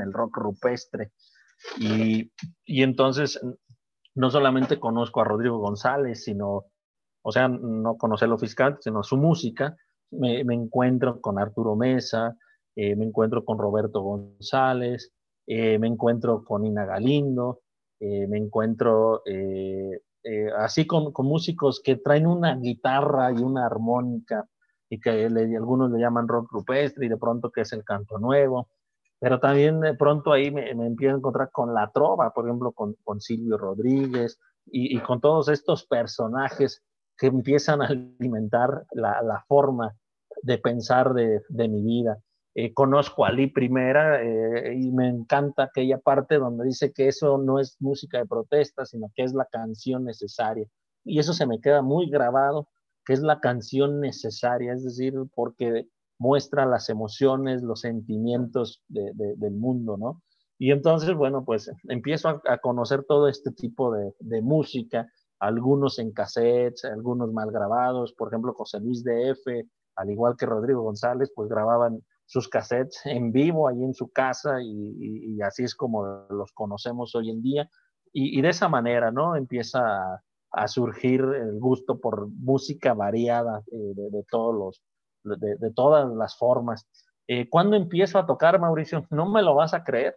el rock rupestre. Y, entonces no solamente conozco a Rodrigo González, sino, o sea, no conocerlo fiscal, sino su música. Me, encuentro con Arturo Mesa, eh, me encuentro con Roberto González, eh, me encuentro con Ina Galindo, eh, me encuentro así con, músicos que traen una guitarra y una armónica y que algunos le llaman rock rupestre y de pronto que es el canto nuevo pero también de pronto ahí me, me, empiezo a encontrar con la trova, por ejemplo, con, con Silvio Rodríguez y, y, con todos estos personajes que empiezan a alimentar la, la forma de pensar de, de mi vida. Eh, conozco a Lee Primera eh, y me encanta aquella parte donde dice que eso no es música de protesta, sino que es la canción necesaria. Y eso se me queda muy grabado, que es la canción necesaria, es decir, porque muestra las emociones, los sentimientos de, de, del mundo, ¿no? Y entonces, bueno, pues empiezo a, conocer todo este tipo de, música, algunos en cassettes, algunos mal grabados, por ejemplo, José Luis de F, al igual que Rodrigo González, pues grababan sus cassettes en vivo ahí en su casa y, así es como los conocemos hoy en día. Y, de esa manera, ¿no? Empieza a, surgir el gusto por música variada eh, de, todos los, de, todas las formas. Eh, ¿Cuándo empiezo a tocar, Mauricio? No me lo vas a creer.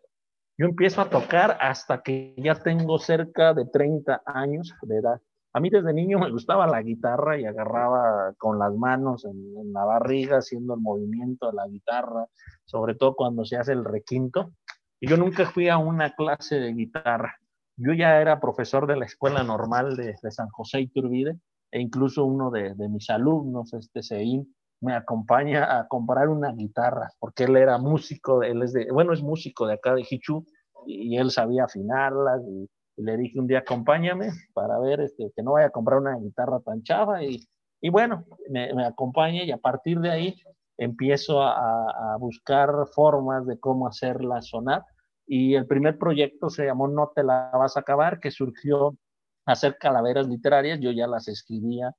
Yo empiezo a tocar hasta que ya tengo cerca de 30 años de edad. A mí desde niño me gustaba la guitarra y agarraba con las manos en, la barriga haciendo el movimiento de la guitarra, sobre todo cuando se hace el requinto. Y yo nunca fui a una clase de guitarra. Yo ya era profesor de la escuela normal de, San José Iturbide e incluso uno de, de mis alumnos, este Sein, me acompaña a comprar una guitarra, porque él era músico, él es de, bueno, es músico de acá de Hichu, y, él sabía afinarlas, y, le dije un día, acompáñame para ver este, que no vaya a comprar una guitarra tan chava, y, y bueno, me, me, acompaña, y a partir de ahí empiezo a, a, buscar formas de cómo hacerla sonar, y el primer proyecto se llamó No te la vas a acabar, que surgió hacer calaveras literarias, yo ya las escribía,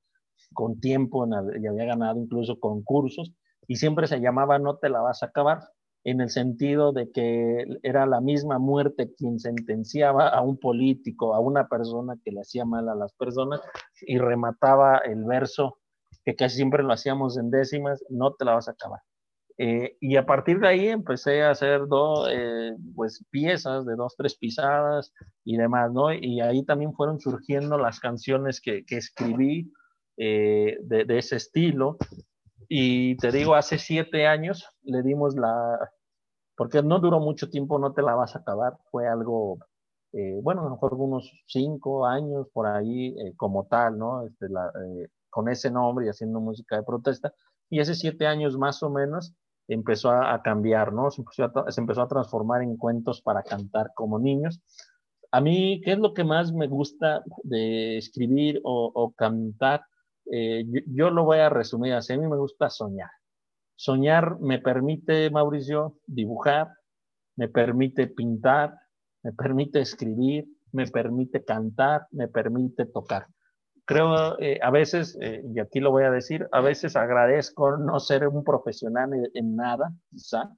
con tiempo y había ganado incluso concursos y siempre se llamaba No te la vas a acabar, en el sentido de que era la misma muerte quien sentenciaba a un político, a una persona que le hacía mal a las personas y remataba el verso que casi siempre lo hacíamos en décimas, no te la vas a acabar. Eh, y a partir de ahí empecé a hacer dos, eh, pues piezas de dos, tres pisadas y demás, ¿no? Y ahí también fueron surgiendo las canciones que, que escribí, eh, de, ese estilo. Y te digo, hace siete años le dimos la, porque no duró mucho tiempo, no te la vas a acabar, fue algo, eh, bueno, a lo mejor unos cinco años por ahí eh, como tal, ¿no? Este, la, eh, con ese nombre y haciendo música de protesta. Y hace siete años más o menos empezó a, cambiar, ¿no? Se empezó a, transformar en cuentos para cantar como niños. A mí, ¿qué es lo que más me gusta de escribir o cantar? Eh, yo, lo voy a resumir así, a mí me gusta soñar. Soñar me permite, Mauricio, dibujar, me permite pintar, me permite escribir, me permite cantar, me permite tocar. Creo, eh, a veces, eh, y aquí lo voy a decir, a veces agradezco no ser un profesional en, en nada, quizá,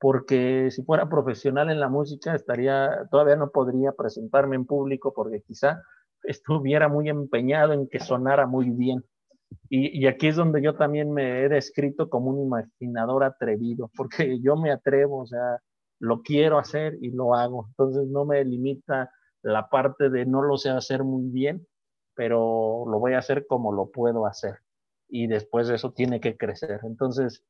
porque si fuera profesional en la música estaría, todavía no podría presentarme en público porque quizá estuviera muy empeñado en que sonara muy bien. Y, y, aquí es donde yo también me he descrito como un imaginador atrevido, porque yo me atrevo, o sea, lo quiero hacer y lo hago. Entonces no me limita la parte de no lo sé hacer muy bien, pero lo voy a hacer como lo puedo hacer. Y después eso tiene que crecer. Entonces,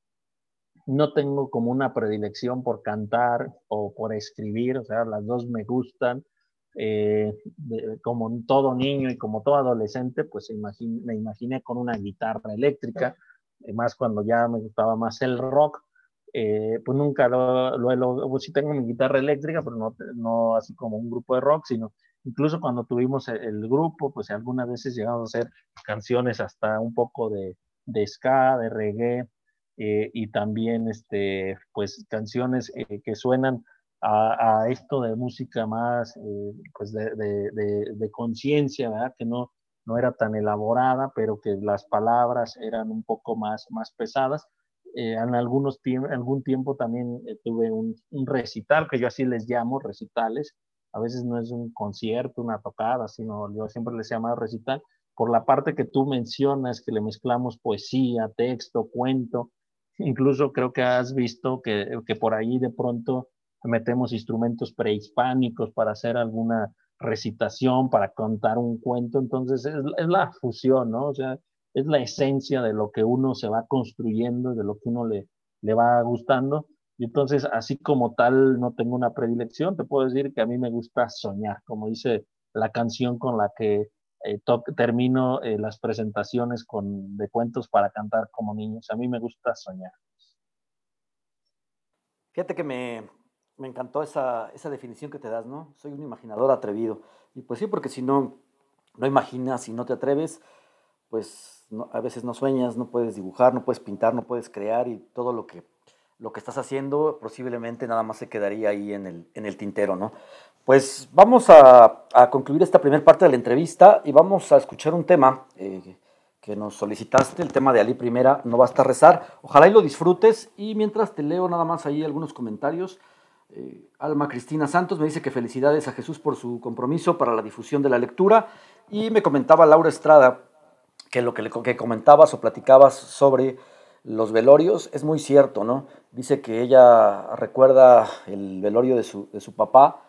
no tengo como una predilección por cantar o por escribir, o sea, las dos me gustan eh, de, como todo niño y como todo adolescente, pues imagine, me imaginé con una guitarra eléctrica, eh, más cuando ya me gustaba más el rock, eh, pues nunca lo, lo, lo, pues sí tengo mi guitarra eléctrica, pero no, no así como un grupo de rock, sino incluso cuando tuvimos el, el grupo, pues algunas veces llegamos a hacer canciones hasta un poco de, de ska, de reggae, eh, y también este, pues canciones eh, que suenan a, esto de música más eh, pues de, de conciencia, ¿verdad? Que no, no era tan elaborada, pero que las palabras eran un poco más, más pesadas. eh, en algunos algún tiempo también eh, tuve un, recital, que yo así les llamo recitales. A veces no es un concierto, una tocada, sino yo siempre les llamo recital, por la parte que tú mencionas, que le mezclamos poesía, texto, cuento. Incluso creo que has visto que, que por ahí de pronto metemos instrumentos prehispánicos para hacer alguna recitación, para contar un cuento. Entonces es, la fusión, ¿no? O sea, es la esencia de lo que uno se va construyendo, de lo que uno le, le va gustando. Y entonces, así como tal, no tengo una predilección, te puedo decir que a mí me gusta soñar, como dice la canción con la que eh, termino eh, las presentaciones con, de cuentos para cantar como niños. A mí me gusta soñar. Fíjate que me, me encantó esa, esa, definición que te das, ¿no? Soy un imaginador atrevido. Y pues sí, porque si no, no imaginas y no te atreves, pues a veces no sueñas, no puedes dibujar, no puedes pintar, no puedes crear y todo lo que, lo que estás haciendo posiblemente nada más se quedaría ahí en el, en el tintero, ¿no? Pues vamos a, a, concluir esta primera parte de la entrevista y vamos a escuchar un tema eh, que nos solicitaste, el tema de Ali Primera, No Basta Rezar. Ojalá y lo disfrutes y mientras te leo nada más ahí algunos comentarios. Eh, Alma Cristina Santos me dice que felicidades a Jesús por su compromiso para la difusión de la lectura y me comentaba Laura Estrada que lo que, comentabas o platicabas sobre los velorios es muy cierto, ¿no? Dice que ella recuerda el velorio de su, de su papá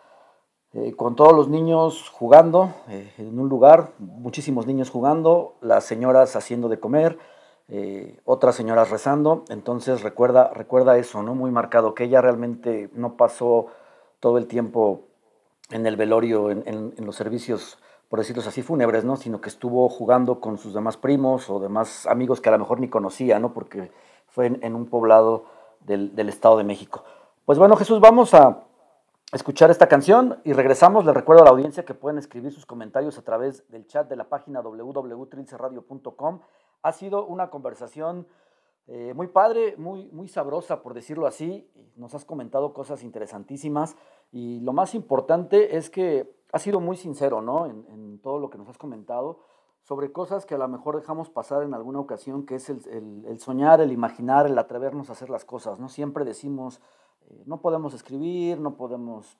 eh, con todos los niños jugando eh, en un lugar, muchísimos niños jugando, las señoras haciendo de comer, eh, otras señoras rezando, entonces recuerda, recuerda eso, ¿no? Muy marcado, que ella realmente no pasó todo el tiempo en el velorio, en, los servicios por decirlo así, fúnebres, ¿no? Sino que estuvo jugando con sus demás primos o demás amigos que a lo mejor ni conocía, ¿no? Porque fue en, un poblado del, Estado de México. Pues bueno, Jesús, vamos a escuchar esta canción y regresamos. Les recuerdo a la audiencia que pueden escribir sus comentarios a través del chat de la página www.trilceradio.com. Ha sido una conversación eh, muy padre, muy, muy sabrosa, por decirlo así. Nos has comentado cosas interesantísimas y lo más importante es que has sido muy sincero, ¿no? En, todo lo que nos has comentado sobre cosas que a lo mejor dejamos pasar en alguna ocasión, que es el, soñar, el imaginar, el atrevernos a hacer las cosas, ¿no? Siempre decimos, eh, no podemos escribir, no podemos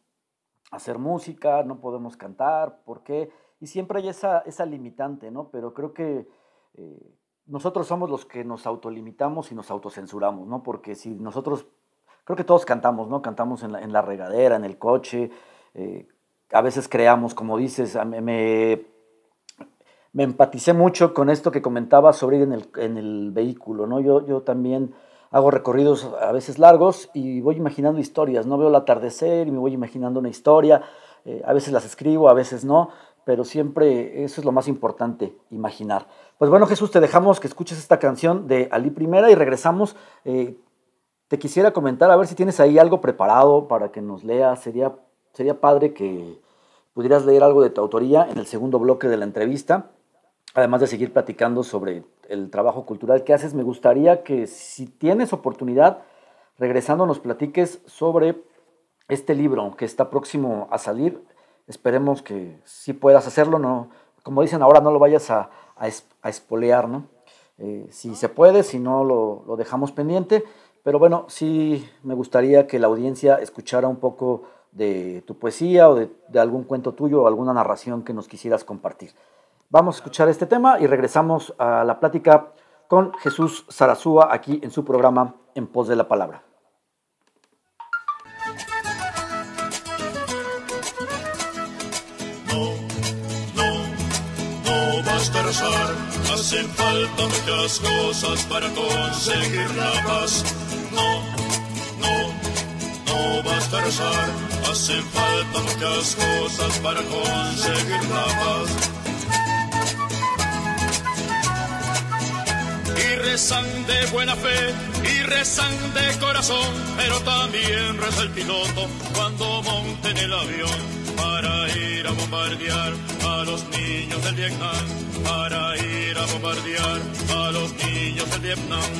hacer música, no podemos cantar, ¿por qué? Y siempre hay esa, esa limitante, ¿no? Pero creo que eh, nosotros somos los que nos autolimitamos y nos autocensuramos, ¿no? Porque si nosotros, creo que todos cantamos, ¿no? Cantamos en la, en la regadera, en el coche, eh, a veces creamos, como dices, me, me, empaticé mucho con esto que comentaba sobre ir en el, en el vehículo, ¿no? Yo, yo también hago recorridos a veces largos y voy imaginando historias, ¿no? Veo el atardecer y me voy imaginando una historia, eh, a veces las escribo, a veces no, pero siempre eso es lo más importante, imaginar. Pues bueno, Jesús, te dejamos que escuches esta canción de Ali Primera y regresamos. Eh, te quisiera comentar a ver si tienes ahí algo preparado para que nos leas. Sería, sería padre que pudieras leer algo de tu autoría en el segundo bloque de la entrevista. Además de seguir platicando sobre el trabajo cultural que haces, me gustaría que si tienes oportunidad, regresando, nos platiques sobre este libro que está próximo a salir Esperemos que sí puedas hacerlo, no, como dicen ahora, no lo vayas a, a, espolear, ¿no? Eh, si se puede, si no, lo, lo, dejamos pendiente. Pero bueno, sí me gustaría que la audiencia escuchara un poco de tu poesía o de, de algún cuento tuyo o alguna narración que nos quisieras compartir. Vamos a escuchar este tema y regresamos a la plática con Jesús Sarazúa aquí en su programa En Pos de la Palabra. Hacen falta muchas cosas para conseguir la paz. No, no, no basta rezar. Hacen falta muchas cosas para conseguir la paz. Y rezan de buena fe y rezan de corazón, pero también reza el piloto cuando monten el avión para ir a bombardear a los niños del Vietnam, para ir a bombardear a los niños del Vietnam.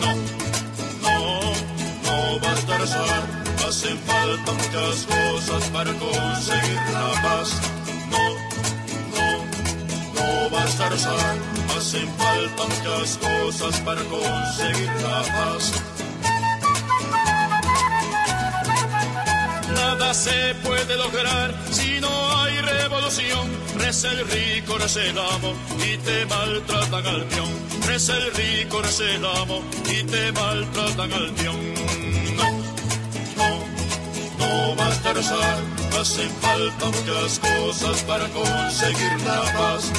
No, no, no basta rezar, hacen falta muchas cosas para conseguir la paz. No, no, no basta rezar hacen falta muchas cosas para conseguir la paz. Nada se puede lograr si no hay revolución. Reza el rico, reza el amo y te maltratan al peón. Reza el rico, reza el amo y te maltratan al peón. No, no, no basta rezar, hacen falta muchas cosas para conseguir la paz.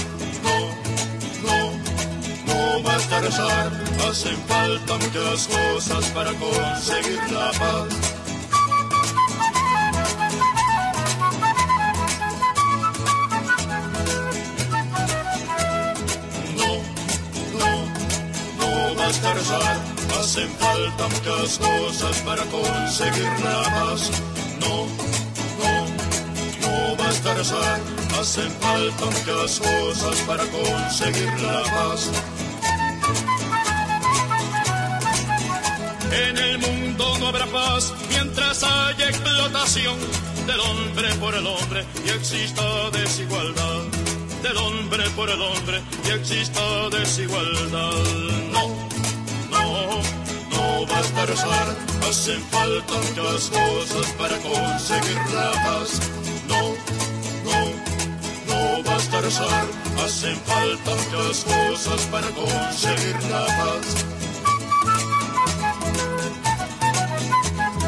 No, no, no basta rezar, hacen falta muchas cosas para conseguir la paz. Hacen falta muchas cosas para conseguir la paz. No, no, no basta rezar, hacen falta muchas cosas para conseguir la paz. En el mundo no habrá paz mientras haya explotación del hombre por el hombre y exista desigualdad. Del hombre por el hombre y exista desigualdad. No no basta rezar, hacen falta muchas cosas para conseguir la paz. No, no, no basta rezar, hacen falta muchas cosas para conseguir la paz.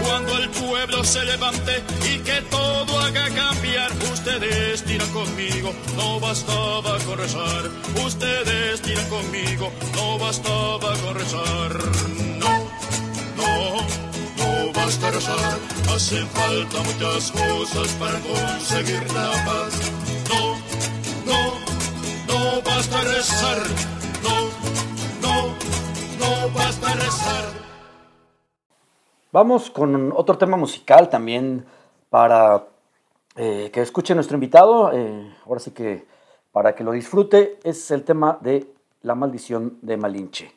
Cuando el pueblo se levante y que todo haga cambiar, ustedes tiran conmigo, no bastaba con rezar. Ustedes tiran conmigo, no bastaba con rezar no, rezar, hacen falta muchas cosas para conseguir la paz. No, no, no basta rezar, no, no, no basta rezar. Vamos con otro tema musical también para eh, que escuche nuestro invitado. Eh, ahora sí que para que lo disfrute es el tema de La maldición de Malinche.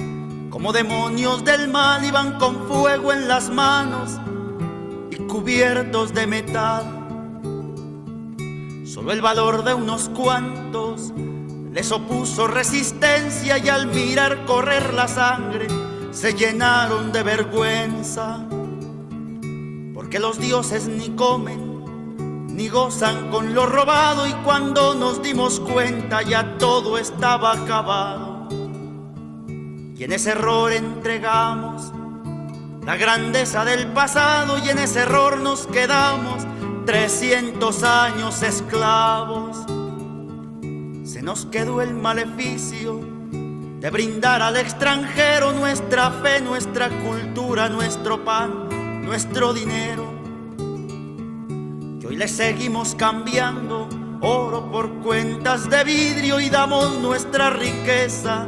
como demonios del mal iban con fuego en las manos y cubiertos de metal. Solo el valor de unos cuantos les opuso resistencia y al mirar correr la sangre se llenaron de vergüenza. Porque los dioses ni comen ni gozan con lo robado y cuando nos dimos cuenta ya todo estaba acabado. Y en ese error entregamos la grandeza del pasado y en ese error nos quedamos 300 años esclavos. Se nos quedó el maleficio de brindar al extranjero nuestra fe, nuestra cultura, nuestro pan, nuestro dinero. Y hoy le seguimos cambiando oro por cuentas de vidrio y damos nuestra riqueza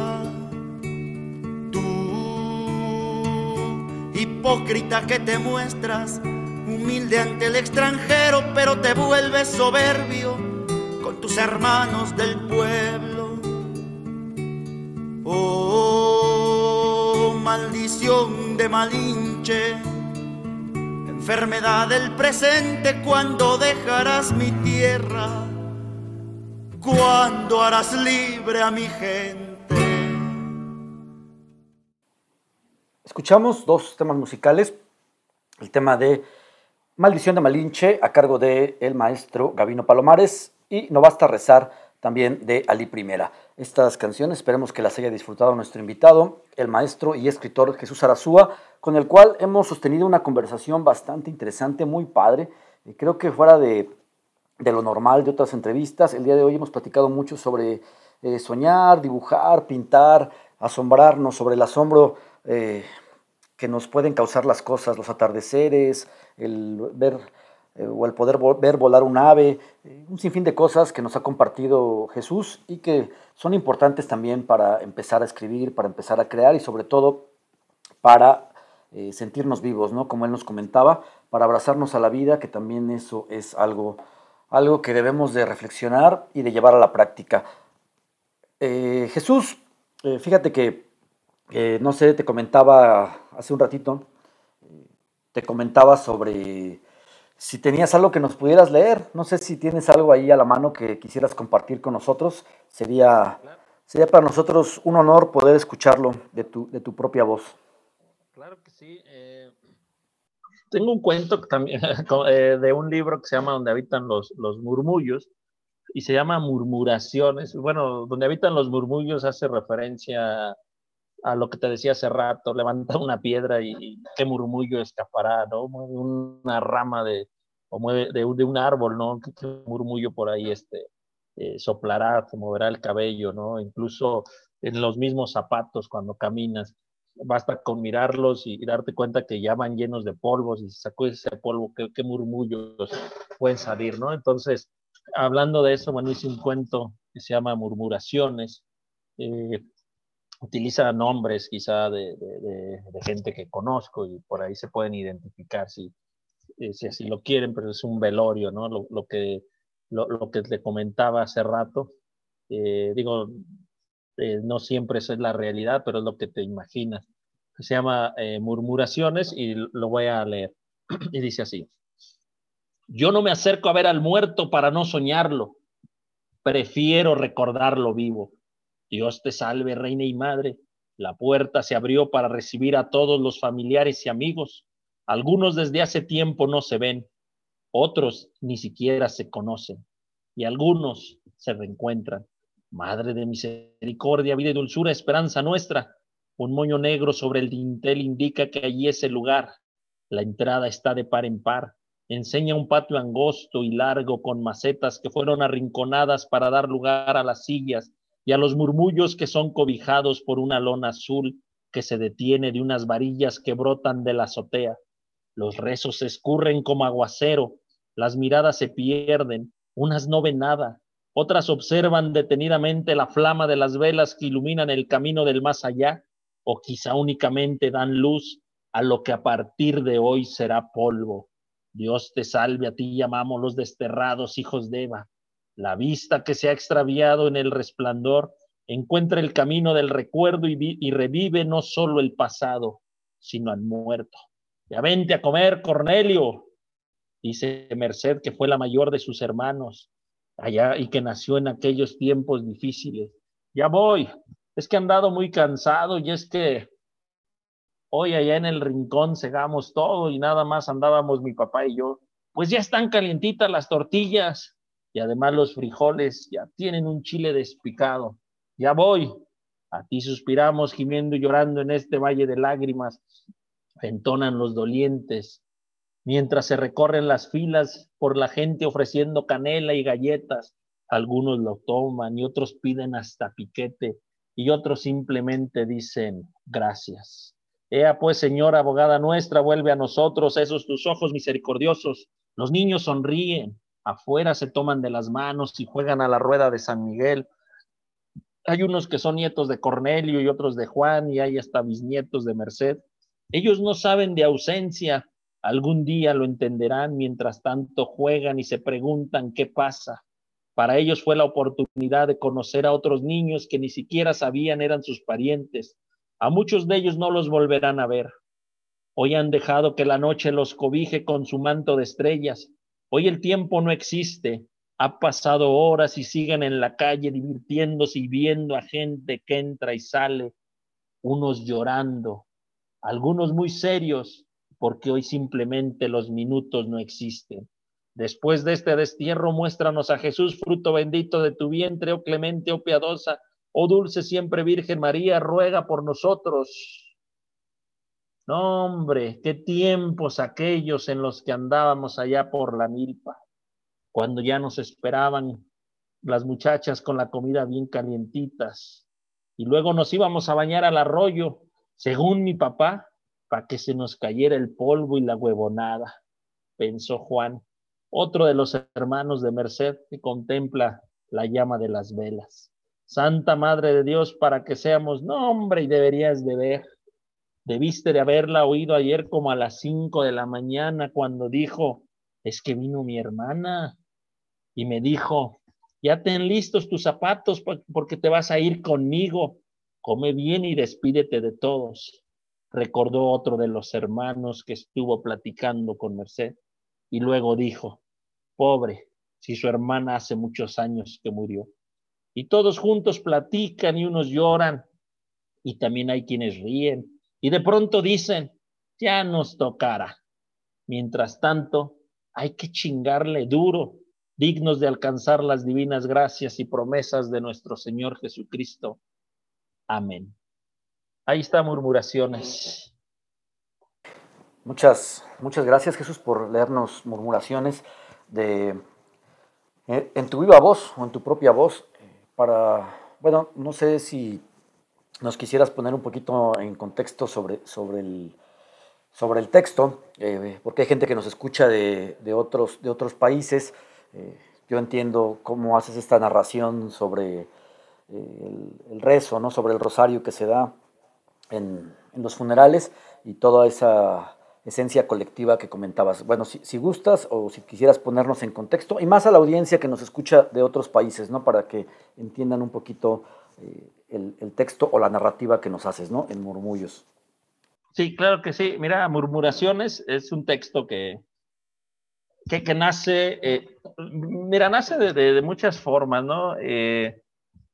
Hipócrita que te muestras, humilde ante el extranjero, pero te vuelves soberbio con tus hermanos del pueblo. Oh, maldición de Malinche, enfermedad del presente, cuando dejarás mi tierra, cuando harás libre a mi gente. Escuchamos dos temas musicales, el tema de Maldición de Malinche a cargo de el maestro Gavino Palomares y No basta rezar también de Ali Primera. Estas canciones esperemos que las haya disfrutado nuestro invitado, el maestro y escritor Jesús Arazúa, con el cual hemos sostenido una conversación bastante interesante, muy padre. Y creo que fuera de, lo normal de otras entrevistas, el día de hoy hemos platicado mucho sobre eh, soñar, dibujar, pintar, asombrarnos, sobre el asombro eh, que nos pueden causar las cosas, los atardeceres, el ver eh, o el poder ver volar un ave, eh, un sinfín de cosas que nos ha compartido Jesús y que son importantes también para empezar a escribir, para empezar a crear y sobre todo para sentirnos vivos, ¿no? Como él nos comentaba, para abrazarnos a la vida, que también eso es algo, algo que debemos de reflexionar y de llevar a la práctica. Jesús, fíjate que, no sé, te comentaba hace un ratito, te comentaba sobre si tenías algo que nos pudieras leer, no sé si tienes algo ahí a la mano que quisieras compartir con nosotros, sería, sería para nosotros un honor poder escucharlo de tu, de tu propia voz. Claro que sí. Eh, tengo un cuento también eh, de un libro que se llama Donde habitan los, los murmullos y se llama Murmuraciones. Bueno, Donde habitan los murmullos hace referencia a lo que te decía hace rato, levanta una piedra y, qué murmullo escapará, ¿no? Mueve una rama de, o mueve de, un árbol, ¿no? ¿Qué, murmullo por ahí este, eh, soplará, se moverá el cabello, ¿no? Incluso en los mismos zapatos cuando caminas, basta con mirarlos y, darte cuenta que ya van llenos de polvos y sacudes ese polvo, qué, qué murmullos pueden salir, ¿no? Entonces, hablando de eso, bueno, hice un cuento que se llama Murmuraciones, eh, utiliza nombres quizá de, gente que conozco y por ahí se pueden identificar si, eh, si así lo quieren, pero es un velorio, ¿no? Lo, que, lo, que te comentaba hace rato, eh, digo, eh, no siempre esa es la realidad, pero es lo que te imaginas. Se llama Murmuraciones y lo voy a leer. y dice así, yo no me acerco a ver al muerto para no soñarlo, prefiero recordarlo vivo Dios te salve, reina y madre. La puerta se abrió para recibir a todos los familiares y amigos. Algunos desde hace tiempo no se ven, otros ni siquiera se conocen, y algunos se reencuentran. Madre de misericordia, vida y dulzura, esperanza nuestra. Un moño negro sobre el dintel indica que allí es el lugar. La entrada está de par en par. Enseña un patio angosto y largo con macetas que fueron arrinconadas para dar lugar a las sillas y a los murmullos que son cobijados por una lona azul que se detiene de unas varillas que brotan de la azotea. Los rezos se escurren como aguacero, las miradas se pierden, unas no ven nada, otras observan detenidamente la flama de las velas que iluminan el camino del más allá, o quizá únicamente dan luz a lo que a partir de hoy será polvo. Dios te salve, a ti llamamos los desterrados hijos de Eva. La vista que se ha extraviado en el resplandor encuentra el camino del recuerdo y, revive no solo el pasado, sino al muerto. Ya vente a comer, Cornelio, dice Merced, que fue la mayor de sus hermanos allá y que nació en aquellos tiempos difíciles. Ya voy, es que han dado muy cansado y es que hoy allá en el rincón cegamos todo y nada más andábamos mi papá y yo. Pues ya están calientitas las tortillas y además los frijoles ya tienen un chile despicado. Ya voy. A ti suspiramos gimiendo y llorando en este valle de lágrimas. Entonan los dolientes, mientras se recorren las filas por la gente ofreciendo canela y galletas. Algunos lo toman y otros piden hasta piquete y otros simplemente dicen gracias. Ea pues, Señora abogada nuestra, vuelve a nosotros esos tus ojos misericordiosos. Los niños sonríen, afuera se toman de las manos y juegan a la rueda de San Miguel. Hay unos que son nietos de Cornelio y otros de Juan y hay hasta bisnietos de Merced. Ellos no saben de ausencia, algún día lo entenderán, mientras tanto juegan y se preguntan qué pasa. Para ellos fue la oportunidad de conocer a otros niños que ni siquiera sabían eran sus parientes. A muchos de ellos no los volverán a ver. Hoy han dejado que la noche los cobije con su manto de estrellas Hoy el tiempo no existe. Ha pasado horas y siguen en la calle divirtiéndose y viendo a gente que entra y sale, unos llorando, algunos muy serios, porque hoy simplemente los minutos no existen. Después de este destierro, muéstranos a Jesús, fruto bendito de tu vientre, oh clemente, oh piadosa, oh dulce siempre Virgen María, ruega por nosotros. No, hombre, qué tiempos aquellos en los que andábamos allá por la milpa, cuando ya nos esperaban las muchachas con la comida bien calientitas, y luego nos íbamos a bañar al arroyo, según mi papá, para que se nos cayera el polvo y la huevonada, pensó Juan, otro de los hermanos de Merced que contempla la llama de las velas. Santa Madre de Dios, para que seamos, no hombre, y deberías de ver, debiste de haberla oído ayer como a las cinco de la mañana cuando dijo, es que vino mi hermana y me dijo, ya ten listos tus zapatos porque te vas a ir conmigo. Come bien y despídete de todos. Recordó otro de los hermanos que estuvo platicando con Merced y luego dijo, pobre, si su hermana hace muchos años que murió. Y todos juntos platican y unos lloran y también hay quienes ríen y de pronto dicen, ya nos tocará. Mientras tanto, hay que chingarle duro dignos de alcanzar las divinas gracias y promesas de nuestro Señor Jesucristo. Amén. Ahí está murmuraciones. Muchas, muchas gracias Jesús por leernos murmuraciones de, eh, en tu viva voz o en tu propia voz. Eh, para, bueno, no sé si nos quisieras poner un poquito en contexto sobre, sobre, el, sobre el texto, eh, porque hay gente que nos escucha de, de, otros, de otros países eh, yo entiendo cómo haces esta narración sobre eh, el, rezo, ¿no? sobre el rosario que se da en, los funerales y toda esa esencia colectiva que comentabas. Bueno, si, gustas o si quisieras ponernos en contexto, y más a la audiencia que nos escucha de otros países, ¿no? Para que entiendan un poquito el, el, texto o la narrativa que nos haces, ¿no? En murmullos. Sí, claro que sí. Mira, Murmuraciones es un texto que, que, nace, eh, mira, nace de, muchas formas, ¿no? Eh,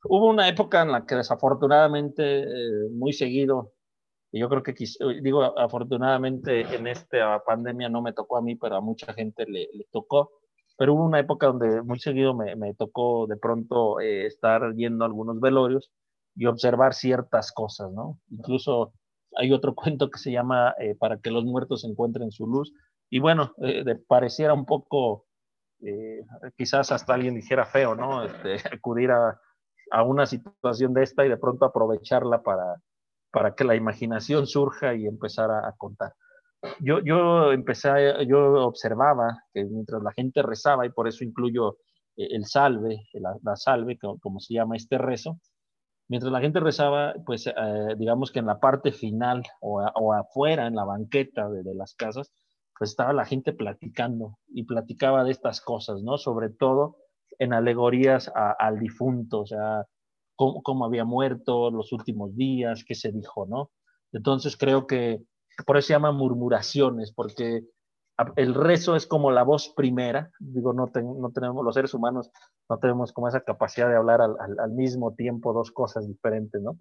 hubo una época en la que desafortunadamente, eh, muy seguido, y yo creo que, digo, afortunadamente en esta pandemia no me tocó a mí, pero a mucha gente le, tocó, pero hubo una época donde muy seguido me, tocó de pronto estar yendo algunos velorios y observar ciertas cosas, ¿no? Incluso hay otro cuento que se llama Para que los muertos encuentren su luz, y bueno, eh, pareciera un poco, eh, quizás hasta alguien dijera feo, ¿no? Este, acudir a, a, una situación de esta y de pronto aprovecharla para, para que la imaginación surja y empezar a, contar. Yo, yo empecé, yo observaba que mientras la gente rezaba, y por eso incluyo eh, el salve, la, salve, como, se llama este rezo, mientras la gente rezaba, pues digamos que en la parte final o, o afuera, en la banqueta de, de las casas, pues estaba la gente platicando y platicaba de estas cosas, ¿no? Sobre todo en alegorías al difunto, o sea, cómo, había muerto los últimos días, qué se dijo, ¿no? Entonces creo que por eso se llama murmuraciones, porque el rezo es como la voz primera, digo, no, no tenemos, los seres humanos no tenemos como esa capacidad de hablar al, al, mismo tiempo dos cosas diferentes, ¿no?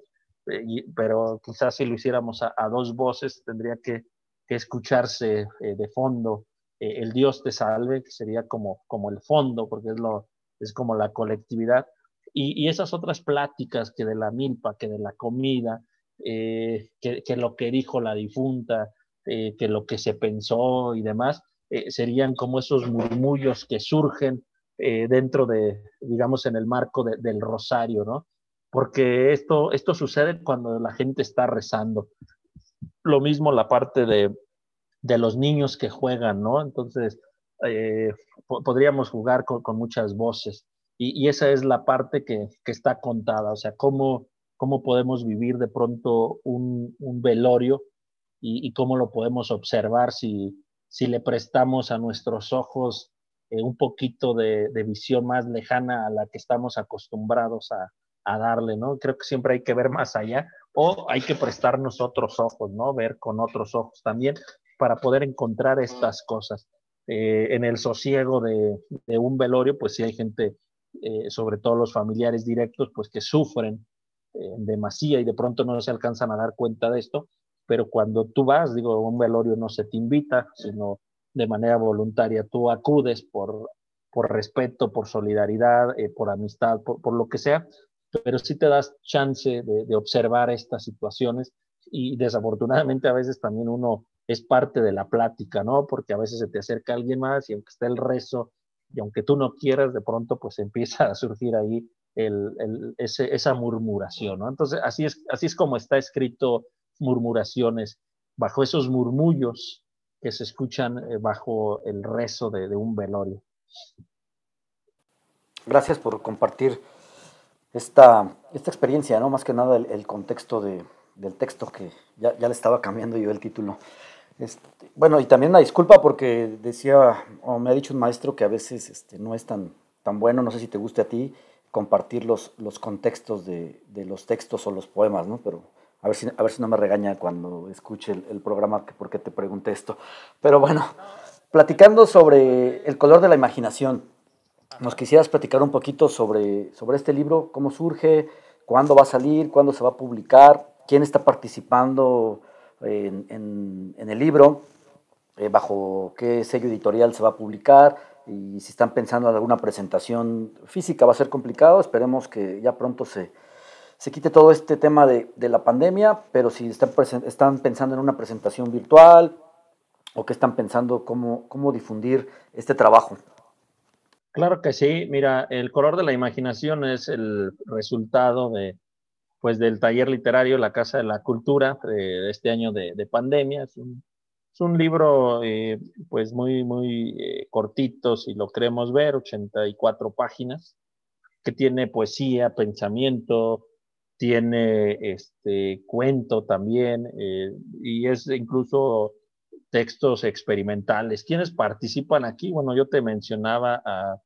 Eh, pero quizás si lo hiciéramos a dos voces, tendría que que escucharse eh, de fondo eh, el Dios te salve, que sería como, como el fondo, porque es, lo, es como la colectividad. Y, esas otras pláticas que de la milpa, que de la comida, eh, que, que, lo que dijo la difunta, que lo que se pensó y demás, serían como esos murmullos que surgen dentro de, digamos, en el marco del rosario, ¿no? Porque esto, esto sucede cuando la gente está rezando. Lo mismo la parte de, de los niños que juegan, ¿no? Entonces, eh, podríamos jugar con, muchas voces. Y, esa es la parte que, está contada, o sea, cómo, cómo podemos vivir de pronto un, velorio y, cómo lo podemos observar si, si le prestamos a nuestros ojos eh, un poquito de, visión más lejana a la que estamos acostumbrados a, darle, ¿no? Creo que siempre hay que ver más allá o hay que prestarnos otros ojos, ¿no? Ver con otros ojos también para poder encontrar estas cosas. Eh, en el sosiego de, un velorio, pues sí hay gente, eh, sobre todo los familiares directos, pues que sufren eh, demasía y de pronto no se alcanzan a dar cuenta de esto, pero cuando tú vas, digo, un velorio no se te invita, sino de manera voluntaria, tú acudes por, por respeto, por solidaridad, eh, por amistad, por, lo que sea, pero sí te das chance de, de observar estas situaciones y desafortunadamente a veces también uno es parte de la plática, ¿no? Porque a veces se te acerca alguien más y aunque esté el rezo y aunque tú no quieras, de pronto pues empieza a surgir ahí el, esa murmuración, ¿no? Entonces, así es, así es como está escrito murmuraciones, bajo esos murmullos que se escuchan eh, bajo el rezo de, un velorio. Gracias por compartir esta, esta experiencia, ¿no? Más que nada el, contexto del texto, que ya, le estaba cambiando yo el título. Este, bueno, y también una disculpa porque decía, o me ha dicho un maestro que a veces este, no es tan, tan bueno, no sé si te guste a ti, compartir los, los contextos de, de, los textos o los poemas, ¿no? Pero a ver si, a ver si no me regaña cuando escuche el, programa que por qué te pregunté esto. Pero bueno, platicando sobre el color de la imaginación, nos quisieras platicar un poquito sobre, sobre este libro, cómo surge, cuándo va a salir, cuándo se va a publicar, quién está participando en, en, en el libro, eh, bajo qué sello editorial se va a publicar, y si están pensando en alguna presentación física va a ser complicado, esperemos que ya pronto se, se quite todo este tema de, de la pandemia, pero si están, están, pensando en una presentación virtual o que están pensando cómo, cómo difundir este trabajo. Claro que sí, mira, el color de la imaginación es el resultado de, pues, del taller literario La Casa de la Cultura de, este año de, de pandemia. Es un es un libro, eh, pues, muy, muy eh, cortito, si lo queremos ver, 84 páginas, que tiene poesía, pensamiento, tiene este cuento también, eh, y es incluso textos experimentales. ¿Quiénes participan aquí? Bueno, yo te mencionaba a,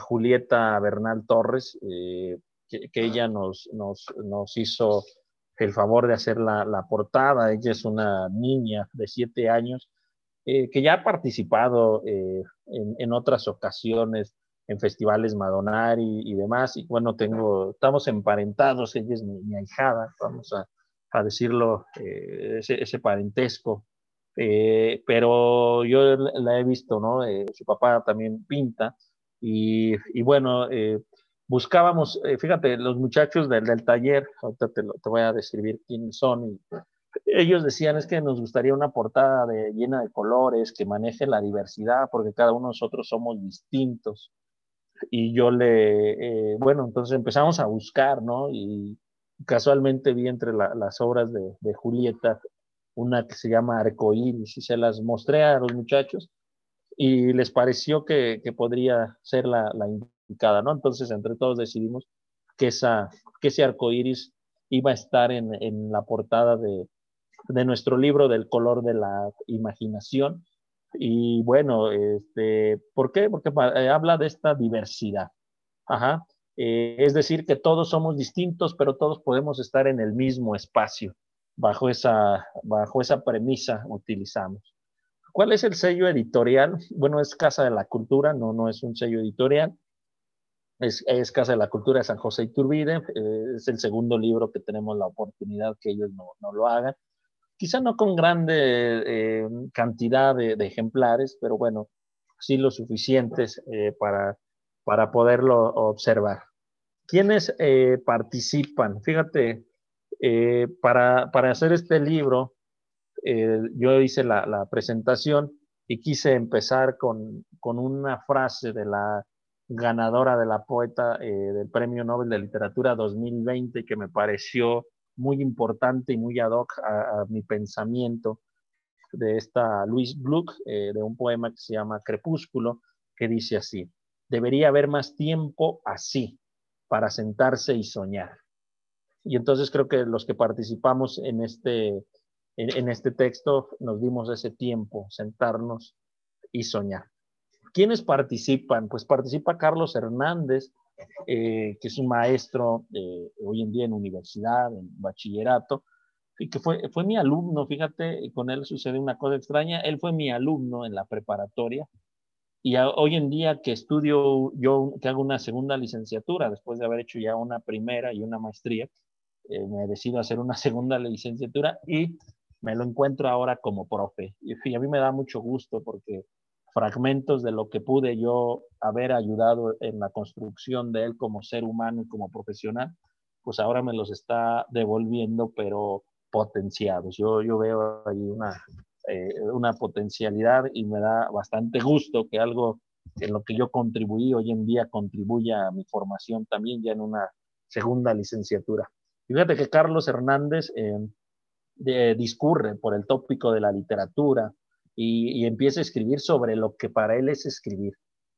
Julieta Bernal Torres, que, que, ella nos, nos, nos hizo el favor de hacer la, portada. Ella es una niña de siete años eh, que ya ha participado eh, en, otras ocasiones en festivales Madonari y, demás. Y bueno, tengo, estamos emparentados, ella es mi, ahijada, vamos a, decirlo, eh, ese, parentesco. pero yo la he visto, ¿no? su papá también pinta. Y, y bueno, buscábamos, eh, fíjate, los muchachos del, del taller, ahorita te, te, voy a describir quiénes son, y ellos decían es que nos gustaría una portada de, llena de colores, que maneje la diversidad, porque cada uno de nosotros somos distintos. Y yo le, eh, bueno, entonces empezamos a buscar, ¿no? Y casualmente vi entre la, las obras de, de, Julieta una que se llama Arcoíris y se las mostré a los muchachos y les pareció que, que podría ser la, la, ¿no? Entonces, entre todos decidimos que, esa, que ese arco iris iba a estar en, en la portada de, de, nuestro libro del color de la imaginación. Y bueno, este, ¿por qué? Porque eh, habla de esta diversidad. Ajá. Eh, es decir, que todos somos distintos, pero todos podemos estar en el mismo espacio. Bajo esa, bajo esa premisa utilizamos. ¿Cuál es el sello editorial? Bueno, es Casa de la Cultura, no, no es un sello editorial es, Casa de la Cultura de San José Iturbide, eh, es el segundo libro que tenemos la oportunidad que ellos no, no lo hagan. Quizá no con grande eh, cantidad de, ejemplares, pero bueno, sí lo suficientes eh, para, para poderlo observar. ¿Quiénes participan? Fíjate, para, para, hacer este libro, yo hice la, la presentación y quise empezar con, con una frase de la ganadora de la poeta eh, del Premio Nobel de Literatura 2020, que me pareció muy importante y muy ad hoc a, mi pensamiento de esta Louise Gluck, eh, de un poema que se llama Crepúsculo, que dice así, debería haber más tiempo así para sentarse y soñar. Y entonces creo que los que participamos en este, en, en este texto nos dimos ese tiempo, sentarnos y soñar. ¿Quiénes participan? Pues participa Carlos Hernández, eh, que es un maestro eh, hoy en día en universidad, en bachillerato, y que fue, fue mi alumno, fíjate, con él sucede una cosa extraña, él fue mi alumno en la preparatoria, y hoy en día que estudio, yo que hago una segunda licenciatura, después de haber hecho ya una primera y una maestría, eh, me decido hacer una segunda licenciatura y me lo encuentro ahora como profe. Y a mí me da mucho gusto porque fragmentos de lo que pude yo haber ayudado en la construcción de él como ser humano y como profesional, pues ahora me los está devolviendo, pero potenciados. Yo, yo veo ahí una, eh, una potencialidad y me da bastante gusto que algo en lo que yo contribuí hoy en día contribuya a mi formación también ya en una segunda licenciatura. Fíjate que Carlos Hernández eh, discurre por el tópico de la literatura, y, empieza a escribir sobre lo que para él es escribir.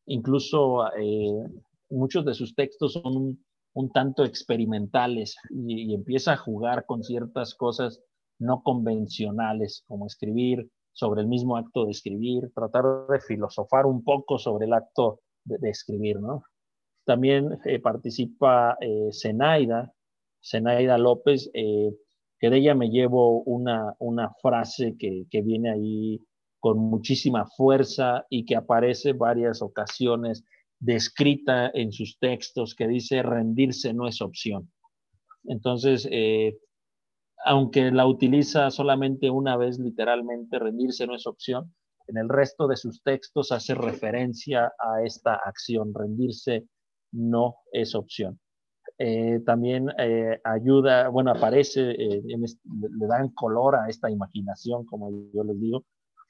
Incluso eh, muchos de sus textos son un, tanto experimentales y, empieza a jugar con ciertas cosas no convencionales, como escribir sobre el mismo acto de escribir, tratar de filosofar un poco sobre el acto de, escribir, ¿no? También eh, participa eh, Zenaida, Zenaida López, eh, que de ella me llevo una, una frase que, que, viene ahí con muchísima fuerza y que aparece varias ocasiones descrita en sus textos que dice rendirse no es opción. Entonces, eh, aunque la utiliza solamente una vez literalmente, rendirse no es opción, en el resto de sus textos hace referencia a esta acción, rendirse no es opción. Eh, también eh, ayuda, bueno, aparece, le dan color a esta imaginación, como yo les digo,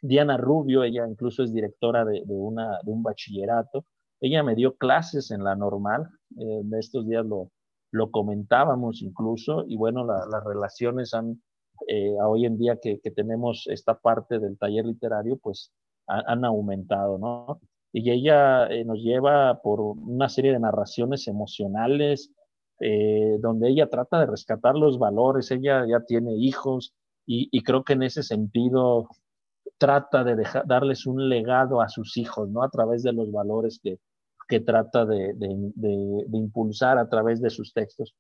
Diana Rubio, ella incluso es directora de, una, de un bachillerato. Ella me dio clases en la normal, eh, estos días lo, comentábamos incluso, y bueno, las relaciones han, eh, hoy en día que, tenemos esta parte del taller literario, pues han aumentado, ¿no? Y ella eh, nos lleva por una serie de narraciones emocionales, donde ella trata de rescatar los valores, ella ya tiene hijos, y creo que en ese sentido trata de dejar, darles un legado a sus hijos, ¿no? A través de los valores que, que trata de, de, impulsar a través de sus textos.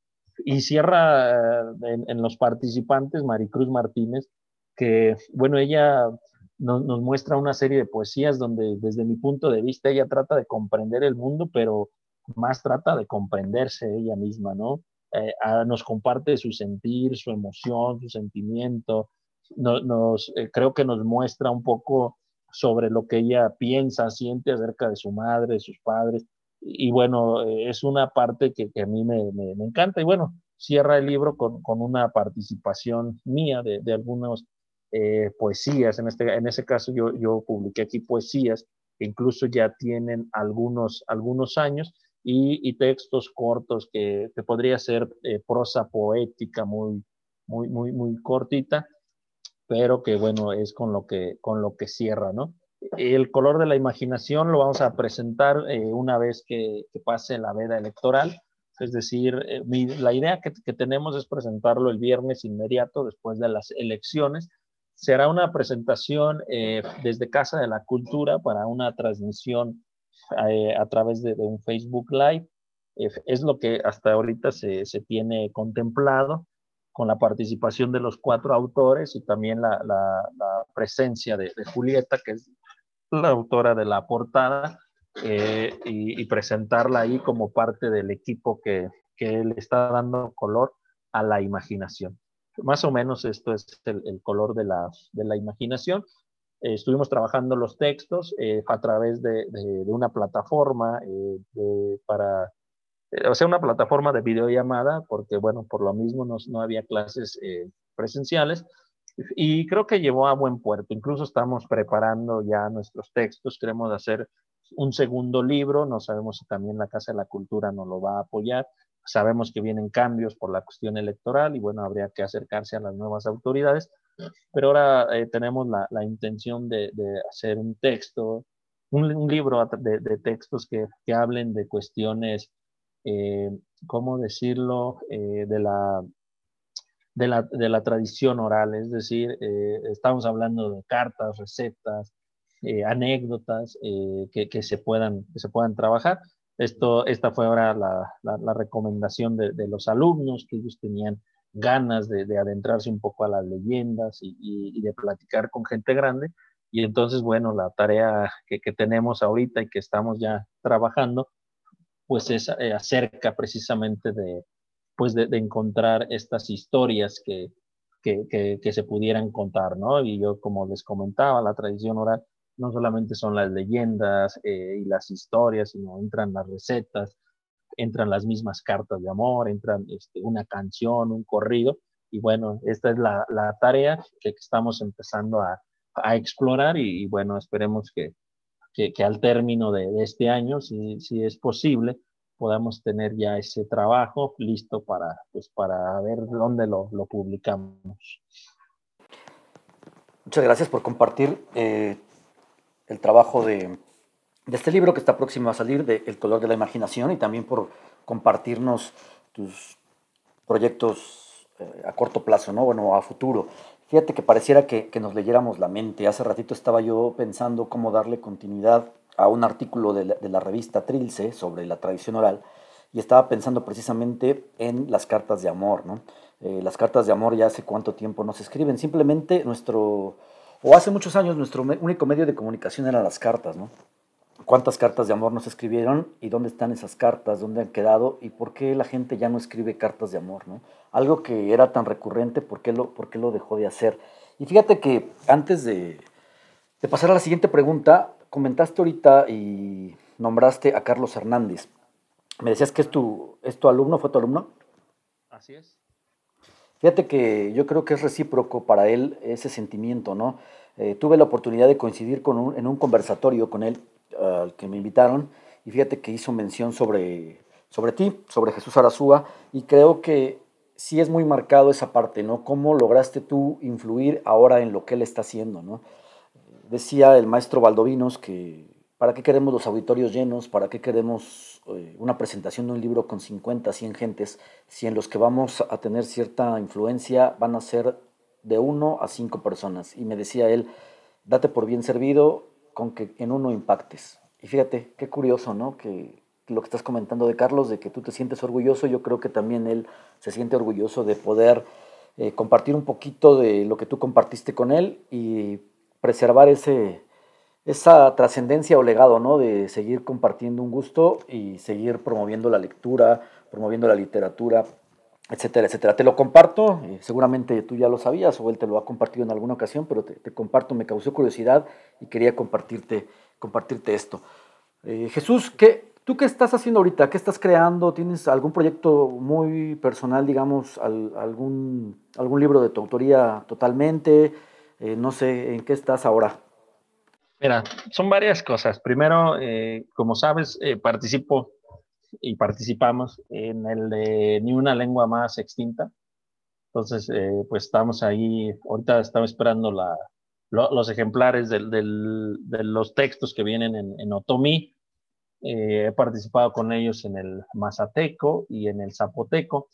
Y cierra eh, en, los participantes Maricruz Martínez, que, bueno, ella nos, nos, muestra una serie de poesías donde desde mi punto de vista ella trata de comprender el mundo, pero más trata de comprenderse ella misma, ¿no? Eh, nos comparte su sentir, su emoción, su sentimiento, nos, eh, creo que nos muestra un poco sobre lo que ella piensa, siente acerca de su madre, de sus padres. Y, bueno, eh, es una parte que, a mí me, me, encanta. Y bueno, cierra el libro con, con una participación mía de, de algunas eh, poesías. En, este, en ese caso yo, yo publiqué aquí poesías que incluso ya tienen algunos, algunos años y, y textos cortos que, que podría ser prosa poética muy, muy, muy, muy cortita pero que bueno, es con lo que, con lo que cierra, ¿no? El color de la imaginación lo vamos a presentar eh, una vez que, pase la veda electoral, es decir, eh, la idea que, tenemos es presentarlo el viernes inmediato después de las elecciones. Será una presentación eh, desde Casa de la Cultura para una transmisión a través de, un Facebook Live. es lo que hasta ahorita se, se tiene contemplado con la participación de los cuatro autores y también la, presencia de, Julieta, que es la autora de la portada, eh, y, presentarla ahí como parte del equipo que, que, le está dando color a la imaginación. Más o menos esto es el, color de la, de la imaginación. Eh, estuvimos trabajando los textos eh, a través de, de, una plataforma para o sea, una plataforma de videollamada, porque bueno, por lo mismo no, no había clases eh, presenciales. Y creo que llevó a buen puerto. Incluso estamos preparando ya nuestros textos. Queremos hacer un segundo libro. No sabemos si también la Casa de la Cultura nos lo va a apoyar. Sabemos que vienen cambios por la cuestión electoral y bueno, habría que acercarse a las nuevas autoridades. Pero ahora eh, tenemos la, la intención de, de, hacer un texto, un, un libro de, de textos que, que hablen de cuestiones eh, ¿cómo decirlo?, eh, de, la, de, la, de, la, tradición oral, es decir, eh, estamos hablando de cartas, recetas, anécdotas que, que, se puedan, se puedan trabajar. Esto, esta fue ahora la, la, recomendación de, de, los alumnos, que ellos tenían ganas de, de adentrarse un poco a las leyendas y, y, de platicar con gente grande. Y entonces, bueno, la tarea que, que tenemos ahorita y que estamos ya trabajando pues es eh, acerca precisamente de, pues de, encontrar estas historias que, que, que, se pudieran contar, ¿no? Y yo, como les comentaba, la tradición oral no solamente son las leyendas eh, y las historias, sino entran las recetas, entran las mismas cartas de amor, entran este, una canción, un corrido, y bueno, esta es la, la tarea que estamos empezando a, a explorar y, bueno, esperemos que, que, que al término de, de, este año, si, si es posible, podamos tener ya ese trabajo listo para, pues, para ver dónde lo, lo publicamos. Muchas gracias por compartir eh, el trabajo de, de, este libro que está próximo a salir, de El color de la imaginación, y también por compartirnos tus proyectos eh, a corto plazo, ¿no? Bueno, a futuro. Fíjate que pareciera que, que, nos leyéramos la mente. Hace ratito estaba yo pensando cómo darle continuidad a un artículo de la, de la, revista Trilce sobre la tradición oral y estaba pensando precisamente en las cartas de amor, ¿no? Eh, las cartas de amor ya hace cuánto tiempo no se escriben. Simplemente nuestro, o hace muchos años nuestro único medio de comunicación eran las cartas, ¿no? ¿Cuántas cartas de amor nos escribieron y dónde están esas cartas, dónde han quedado y por qué la gente ya no escribe cartas de amor, ¿no? Algo que era tan recurrente, ¿por qué lo, por qué lo dejó de hacer? Y fíjate que antes de, de pasar a la siguiente pregunta, comentaste ahorita y nombraste a Carlos Hernández. Me decías que es tu, es tu alumno, ¿fue tu alumno? Así es. Fíjate que yo creo que es recíproco para él ese sentimiento, ¿no? Eh, tuve la oportunidad de coincidir con un, en un conversatorio con él al que me invitaron y fíjate que hizo mención sobre, sobre ti, sobre Jesús Arazúa y creo que sí es muy marcado esa parte, ¿no? ¿Cómo lograste tú influir ahora en lo que él está haciendo, ¿no? Decía el maestro Valdovinos que ¿para qué queremos los auditorios llenos? ¿Para qué queremos eh, una presentación de un libro con 50, 100 gentes si en los que vamos a tener cierta influencia van a ser de uno a cinco personas? Y me decía él, date por bien servido con que en uno impactes. Y fíjate, qué curioso, ¿no? Que lo que estás comentando de Carlos, de que tú te sientes orgulloso, yo creo que también él se siente orgulloso de poder eh, compartir un poquito de lo que tú compartiste con él y preservar ese, esa trascendencia o legado, ¿no? De seguir compartiendo un gusto y seguir promoviendo la lectura, promoviendo la literatura, etcétera, etcétera. Te lo comparto, eh, seguramente tú ya lo sabías o él te lo ha compartido en alguna ocasión, pero te, comparto, me causó curiosidad y quería compartirte, compartirte esto. Eh, Jesús, ¿qué, ¿tú qué estás haciendo ahorita? ¿Qué estás creando? ¿Tienes algún proyecto muy personal, digamos, al, algún, algún libro de tu autoría totalmente? Eh, no sé, ¿en qué estás ahora? Mira, son varias cosas. Primero, como sabes, participo y participamos en el de Ni una lengua más extinta. Entonces, eh, pues estamos ahí, ahorita estamos esperando la, lo, los ejemplares del, del, de los textos que vienen en, en Otomí. he participado con ellos en el Mazateco y en el Zapoteco.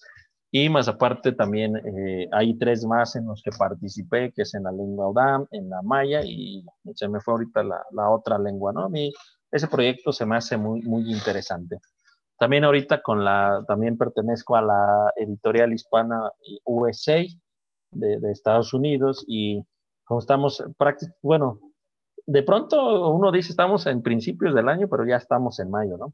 Y más aparte también eh, hay tres más en los que participé, que es en la lengua Udam, en la maya y se me fue ahorita la, la, otra lengua, ¿no? A mí ese proyecto se me hace muy, muy interesante. También ahorita con la, también pertenezco a la editorial hispana USA de, de Estados Unidos y como estamos bueno, de pronto uno dice estamos en principios del año, pero ya estamos en mayo, ¿no?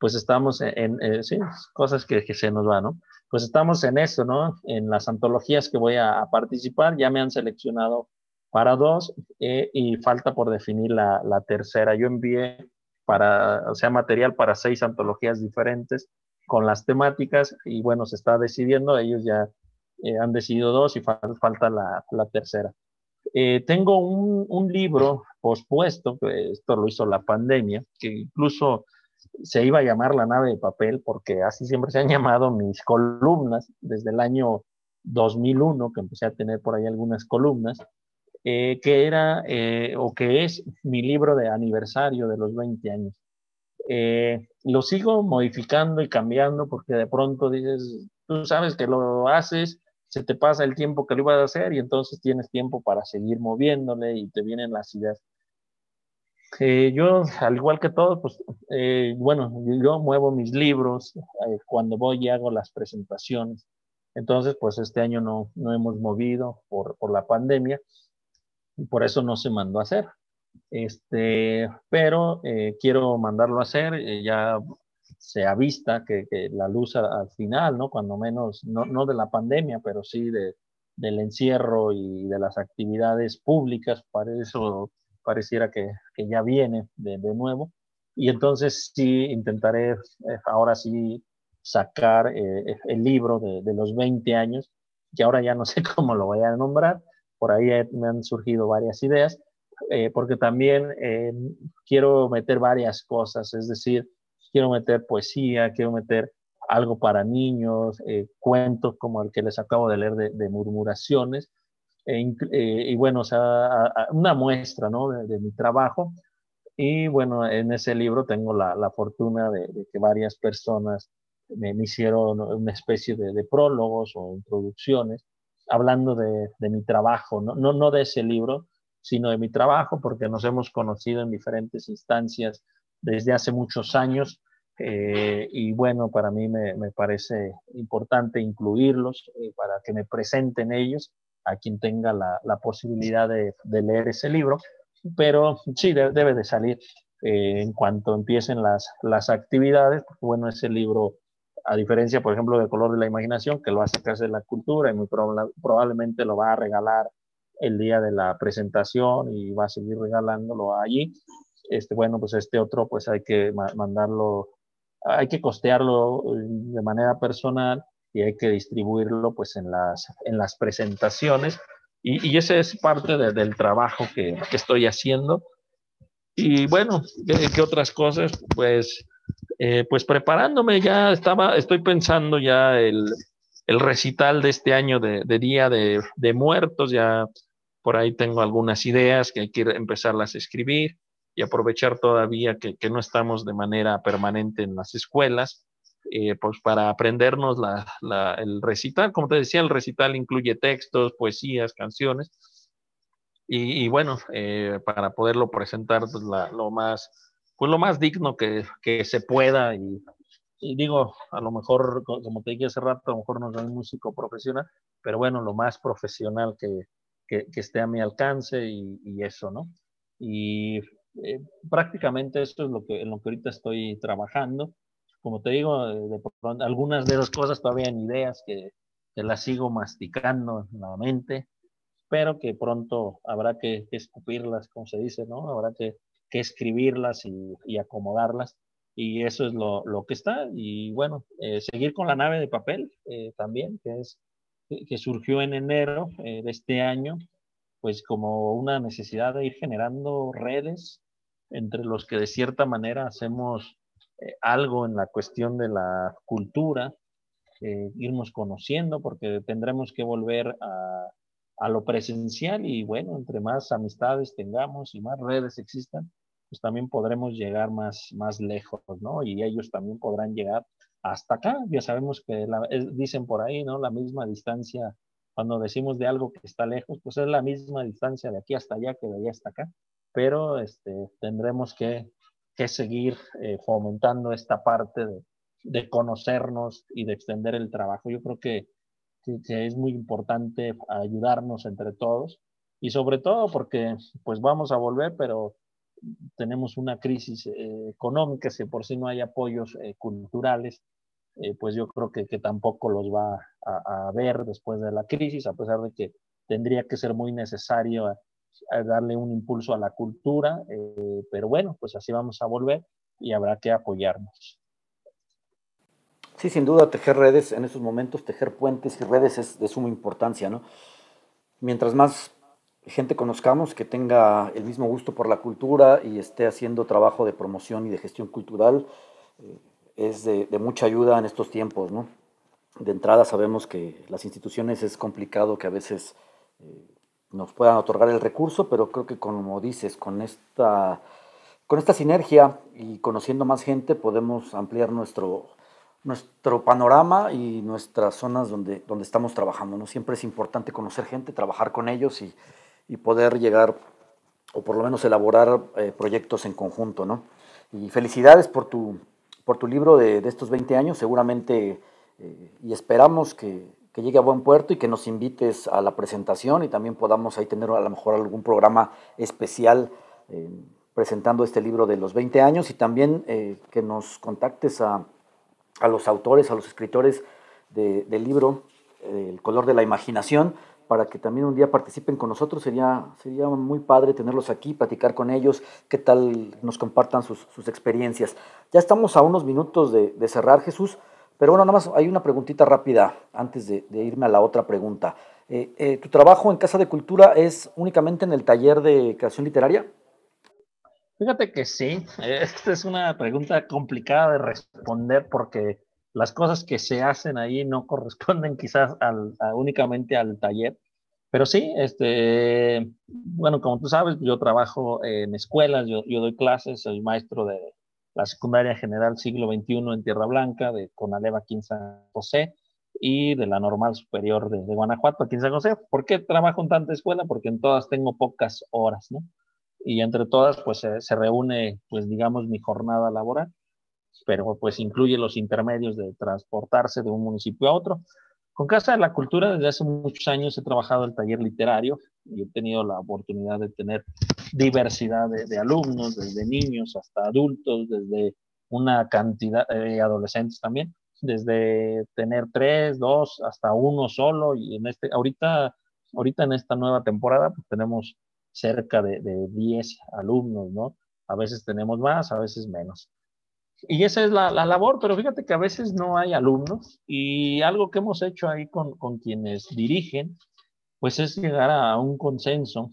Pues estamos en, en, en sí, cosas que, que se nos van, ¿no? pues estamos en eso, ¿no? En las antologías que voy a, a participar, ya me han seleccionado para dos eh, y falta por definir la, la, tercera. Yo envié para, o sea, material para seis antologías diferentes con las temáticas y bueno, se está decidiendo, ellos ya eh, han decidido dos y falta, la, tercera. Eh, tengo un, un libro pospuesto, que esto lo hizo la pandemia, que incluso se iba a llamar La nave de papel, porque así siempre se han llamado mis columnas desde el año 2001, que empecé a tener por ahí algunas columnas, eh, que era eh, o que es mi libro de aniversario de los 20 años. Eh, lo sigo modificando y cambiando porque de pronto dices, tú sabes que lo haces, se te pasa el tiempo que lo ibas a hacer y entonces tienes tiempo para seguir moviéndole y te vienen las ideas. Eh, yo, al igual que todos, pues, eh, bueno, yo muevo mis libros eh, cuando voy y hago las presentaciones. Entonces, pues este año no, no hemos movido por, por la pandemia y por eso no se mandó a hacer. Este, pero eh, quiero mandarlo a hacer, eh, ya se avista que, que la luz al final, ¿no? Cuando menos, no, no de la pandemia, pero sí de, del encierro y de las actividades públicas, para eso pareciera que, que ya viene de, nuevo. Y entonces sí intentaré eh, ahora sí sacar el libro de, de, los 20 años, que ahora ya no sé cómo lo voy a nombrar, por ahí me han surgido varias ideas, eh, porque también eh, quiero meter varias cosas, es decir, quiero meter poesía, quiero meter algo para niños, eh, cuentos como el que les acabo de leer de, murmuraciones, e y bueno, una muestra ¿no? de, mi trabajo. Y bueno, en ese libro tengo la, fortuna de, que varias personas me, me hicieron una especie de, prólogos o introducciones hablando de, mi trabajo, ¿no? No, no de ese libro, sino de mi trabajo, porque nos hemos conocido en diferentes instancias desde hace muchos años. Eh, y bueno, para mí me, me parece importante incluirlos eh, para que me presenten ellos a quien tenga la, la posibilidad de, leer ese libro. Pero sí, de, debe de salir eh, en cuanto empiecen las, las actividades, porque bueno, ese libro, a diferencia, por ejemplo, de Color de la Imaginación, que lo va a sacar de la cultura y muy prob probablemente lo va a regalar el día de la presentación y va a seguir regalándolo allí. Este, bueno, pues este otro, pues hay que mandarlo, hay que costearlo eh, de manera personal y hay que distribuirlo pues en las, en las presentaciones. Y, y ese es parte de, del trabajo que, que, estoy haciendo. Y bueno, ¿qué, qué otras cosas? Pues, eh, pues preparándome ya estaba, estoy pensando ya el, el recital de este año de, Día de, Muertos, ya por ahí tengo algunas ideas que hay que empezarlas a escribir y aprovechar todavía que, no estamos de manera permanente en las escuelas, eh, pues para aprendernos la, el recital. Como te decía, el recital incluye textos, poesías, canciones. Y, y bueno, eh, para poderlo presentar pues, la, lo, más, pues, lo más digno que, que se pueda y, y digo, a lo mejor, como te dije hace rato, a lo mejor no soy músico profesional, pero bueno, lo más profesional que, que, que esté a mi alcance y, y eso, ¿no? Y eh, prácticamente esto es lo que, en lo que ahorita estoy trabajando. Como te digo, de, de, algunas de esas cosas todavía en ideas que, que las sigo masticando nuevamente, pero que pronto habrá que, que, escupirlas, como se dice, ¿no? Habrá que, que escribirlas y, acomodarlas. Y eso es lo, que está. Y bueno, eh, seguir con la nave de papel eh, también, que es que surgió en enero eh, de este año, pues como una necesidad de ir generando redes entre los que de cierta manera hacemos algo en la cuestión de la cultura, irnos conociendo, porque tendremos que volver a, a, lo presencial y bueno, entre más amistades tengamos y más redes existan, pues también podremos llegar más, más lejos, ¿no? Y ellos también podrán llegar hasta acá. Ya sabemos que dicen por ahí, ¿no? La misma distancia, cuando decimos de algo que está lejos, pues es la misma distancia de aquí hasta allá que de allá hasta acá. Pero este, tendremos que, que seguir eh, fomentando esta parte de, de, conocernos y de extender el trabajo. Yo creo que, que, es muy importante ayudarnos entre todos y sobre todo porque pues vamos a volver, pero tenemos una crisis eh, económica, si por sí no hay apoyos eh, culturales, eh, pues yo creo que, tampoco los va a, a, ver después de la crisis, a pesar de que tendría que ser muy necesario darle un impulso a la cultura, pero bueno, pues así vamos a volver y habrá que apoyarnos. Sí, sin duda, tejer redes en estos momentos, tejer puentes y redes es de suma importancia, ¿no? Mientras más gente conozcamos que tenga el mismo gusto por la cultura y esté haciendo trabajo de promoción y de gestión cultural, eh, es de, de, mucha ayuda en estos tiempos, ¿no? De entrada sabemos que las instituciones es complicado que a veces eh, nos puedan otorgar el recurso, pero creo que como dices, con esta, con esta sinergia y conociendo más gente podemos ampliar nuestro, nuestro panorama y nuestras zonas donde, donde estamos trabajando. ¿no? Siempre es importante conocer gente, trabajar con ellos y, y poder llegar o por lo menos elaborar eh, proyectos en conjunto, ¿no? Y felicidades por tu, por tu libro de, de estos 20 años, seguramente, eh, y esperamos que, que, llegue a buen puerto y que nos invites a la presentación y también podamos ahí tener a lo mejor algún programa especial eh, presentando este libro de los 20 años y también que nos contactes a, a, los autores, a los escritores de, del libro El color de la imaginación, para que también un día participen con nosotros. Sería, sería muy padre tenerlos aquí, platicar con ellos, qué tal nos compartan sus, experiencias. Ya estamos a unos minutos de, cerrar, Jesús, pero bueno, nada más hay una preguntita rápida antes de, irme a la otra pregunta. Eh, eh, ¿Tu trabajo en Casa de Cultura es únicamente en el taller de creación literaria? Fíjate que sí, esta es una pregunta complicada de responder porque las cosas que se hacen ahí no corresponden quizás al, únicamente al taller, pero sí, este, bueno, como tú sabes, yo trabajo en escuelas, yo, doy clases, soy maestro de la secundaria general siglo XXI en Tierra Blanca, de Conaleva aquí en San José, y de la normal superior de, Guanajuato aquí en San José. ¿Por qué trabajo en tanta escuela? Porque en todas tengo pocas horas, ¿no? Y entre todas, pues se, se reúne, pues digamos, mi jornada laboral pero pues incluye los intermedios de transportarse de un municipio a otro. Con Casa de la Cultura desde hace muchos años he trabajado el taller literario y he tenido la oportunidad de tener diversidad de, alumnos, desde niños hasta adultos, desde una cantidad de adolescentes también, desde tener tres, dos, hasta uno solo y en este, ahorita, ahorita en esta nueva temporada pues tenemos cerca de, de 10 alumnos, ¿no? A veces tenemos más, a veces menos. Y esa es la, labor, pero fíjate que a veces no hay alumnos y algo que hemos hecho ahí con, con quienes dirigen, pues es llegar a un consenso.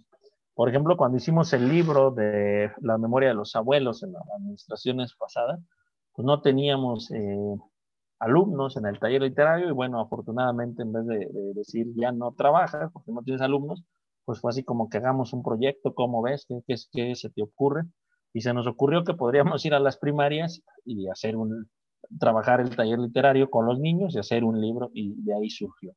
Por ejemplo, cuando hicimos el libro de la memoria de los abuelos en las administraciones pasadas, pues no teníamos eh, alumnos en el taller literario y bueno, afortunadamente en vez de, decir ya no trabajas porque no tienes alumnos, pues fue así como que hagamos un proyecto, ¿cómo ves? ¿Qué, qué, qué se te ocurre? y se nos ocurrió que podríamos ir a las primarias y hacer un, trabajar el taller literario con los niños y hacer un libro y de ahí surgió.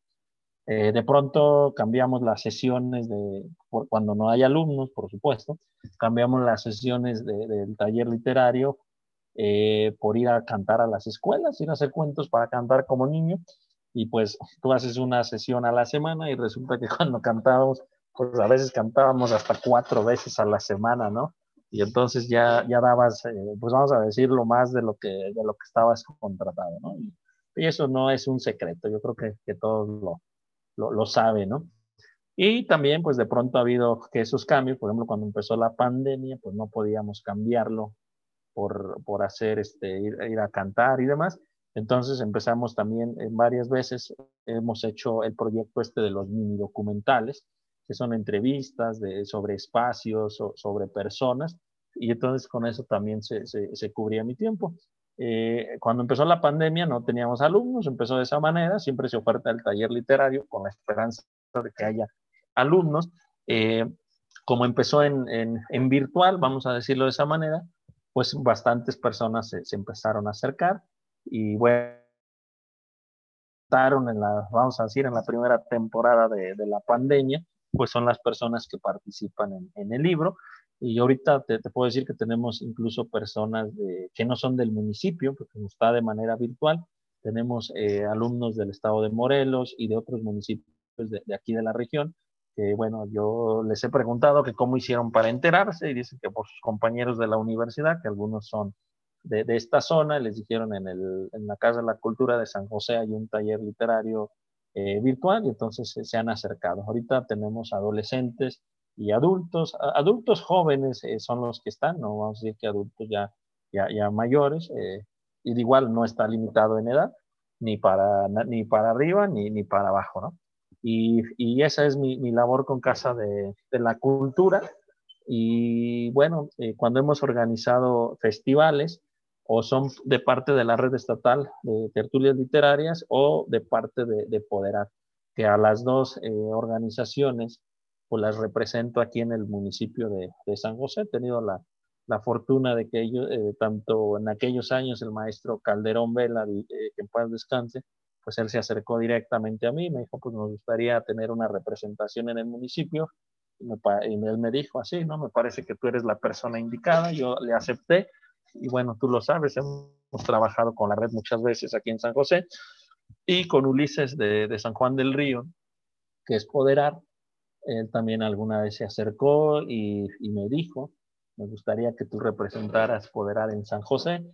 Eh, de pronto cambiamos las sesiones de, cuando no hay alumnos, por supuesto, cambiamos las sesiones del taller literario eh, por ir a cantar a las escuelas, ir a hacer cuentos para cantar como niño. Y pues tú haces una sesión a la semana y resulta que cuando cantábamos, pues a veces cantábamos hasta cuatro veces a la semana, ¿no? y entonces ya, ya dabas, eh, pues vamos a decirlo más de lo que, de lo que estabas contratado, ¿no? Y, eso no es un secreto, yo creo que, que todos lo, lo, lo saben, ¿no? Y también, pues de pronto ha habido que esos cambios, por ejemplo, cuando empezó la pandemia, pues no podíamos cambiarlo por, por hacer, este, ir, ir, a cantar y demás. Entonces empezamos también en varias veces, hemos hecho el proyecto este de los mini documentales, que son entrevistas de, sobre espacios, o, sobre personas, y entonces con eso también se, se, cubría mi tiempo. Eh, cuando empezó la pandemia no teníamos alumnos, empezó de esa manera, siempre se oferta el taller literario con la esperanza de que haya alumnos. Eh, como empezó en, en, en, virtual, vamos a decirlo de esa manera, pues bastantes personas se, se empezaron a acercar y bueno, en la, vamos a decir, en la primera temporada de, de la pandemia, pues son las personas que participan en, el libro. Y ahorita te, puedo decir que tenemos incluso personas que no son del municipio, porque está de manera virtual. Tenemos eh, alumnos del estado de Morelos y de otros municipios de, aquí de la región, que bueno, yo les he preguntado que cómo hicieron para enterarse y dicen que por sus compañeros de la universidad, que algunos son de, esta zona, les dijeron en, el, en la Casa de la Cultura de San José hay un taller literario eh, virtual y entonces se han acercado. Ahorita tenemos adolescentes y adultos, adultos jóvenes eh, son los que están, no vamos a decir que adultos ya, ya, ya mayores, eh, y igual no está limitado en edad, ni para, ni para arriba ni, ni para abajo, ¿no? Y, y esa es mi, mi, labor con Casa de, de la Cultura. Y bueno, cuando hemos organizado festivales, o son de parte de la red estatal de tertulias literarias o de parte de, de Poderar, que a las dos eh, organizaciones pues las represento aquí en el municipio de, de San José. He tenido la, la fortuna de que ellos, eh, tanto en aquellos años el maestro Calderón Vela, eh, que en paz descanse, pues él se acercó directamente a mí, me dijo, pues nos gustaría tener una representación en el municipio, y, y él me dijo así, ¿no? Me parece que tú eres la persona indicada, yo le acepté, y bueno, tú lo sabes, hemos trabajado con la red muchas veces aquí en San José y con Ulises de, de San Juan del Río, que es Poderar. Él también alguna vez se acercó y, me dijo, me gustaría que tú representaras Poderar en San José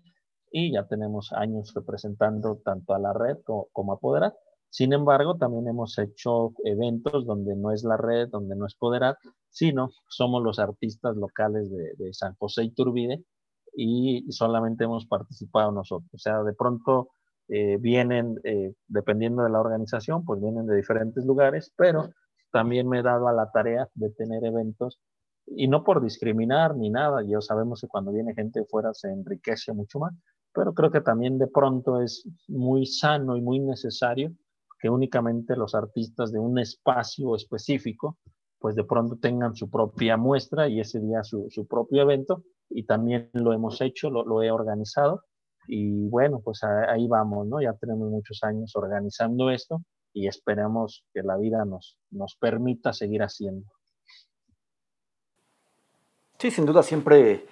y ya tenemos años representando tanto a la red como, a Poderar. Sin embargo, también hemos hecho eventos donde no es la red, donde no es Poderat, sino somos los artistas locales de, San José y Turbide y solamente hemos participado nosotros. O sea, de pronto eh, vienen, eh, dependiendo de la organización, pues vienen de diferentes lugares, pero también me he dado a la tarea de tener eventos y no por discriminar ni nada, yo sabemos que cuando viene gente fuera se enriquece mucho más, pero creo que también de pronto es muy sano y muy necesario que únicamente los artistas de un espacio específico, pues de pronto tengan su propia muestra y ese día su, su propio evento, y también lo hemos hecho, lo, lo he organizado, y bueno, pues ahí vamos, ¿no? Ya tenemos muchos años organizando esto y esperamos que la vida nos, nos permita seguir haciendo. Sí, sin duda siempre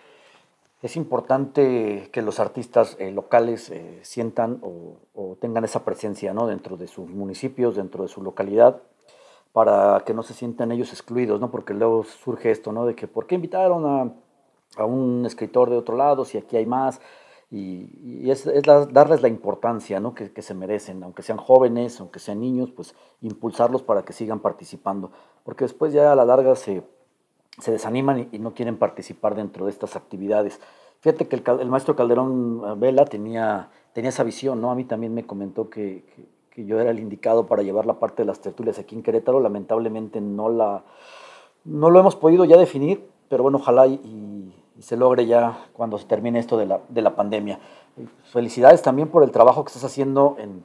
es importante que los artistas eh, locales eh, sientan o, tengan esa presencia ¿no? dentro de sus municipios, dentro de su localidad, para que no se sientan ellos excluidos, ¿no? porque luego surge esto, ¿no? de que ¿por qué invitaron a, a un escritor de otro lado si aquí hay más? y, es, darles la importancia ¿no? que, se merecen, aunque sean jóvenes, aunque sean niños, pues impulsarlos para que sigan participando, porque después ya a la larga se, se desaniman y, no quieren participar dentro de estas actividades. Fíjate que el, maestro Calderón eh, Vela tenía, tenía esa visión, ¿no? A mí también me comentó que, que, yo era el indicado para llevar la parte de las tertulias aquí en Querétaro, lamentablemente no, la, no lo hemos podido ya definir, pero bueno, ojalá y y se logre ya cuando se termine esto de la, de la pandemia. Felicidades también por el trabajo que estás haciendo en,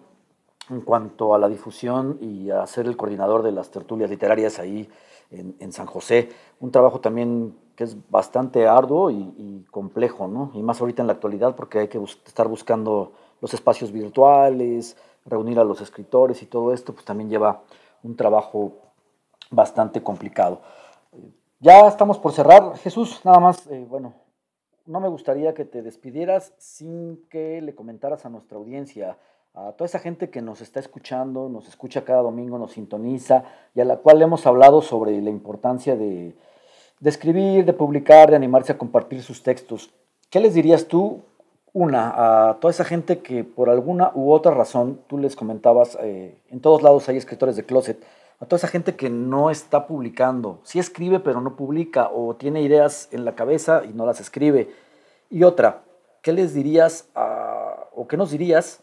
en, cuanto a la difusión y a ser el coordinador de las tertulias literarias ahí en, en San José. Un trabajo también que es bastante arduo y, complejo, ¿no? Y más ahorita en la actualidad porque hay que estar buscando los espacios virtuales, reunir a los escritores y todo esto, pues también lleva un trabajo bastante complicado. Ya estamos por cerrar. Jesús, nada más, eh, bueno, no me gustaría que te despidieras sin que le comentaras a nuestra audiencia, a toda esa gente que nos está escuchando, nos escucha cada domingo, nos sintoniza y a la cual hemos hablado sobre la importancia de, de escribir, de publicar, de animarse a compartir sus textos. ¿Qué les dirías tú, una, a toda esa gente que por alguna u otra razón, tú les comentabas, eh, en todos lados hay escritores de closet, a toda esa gente que no está publicando, sí escribe pero no publica o tiene ideas en la cabeza y no las escribe. Y otra, ¿qué les dirías o qué nos dirías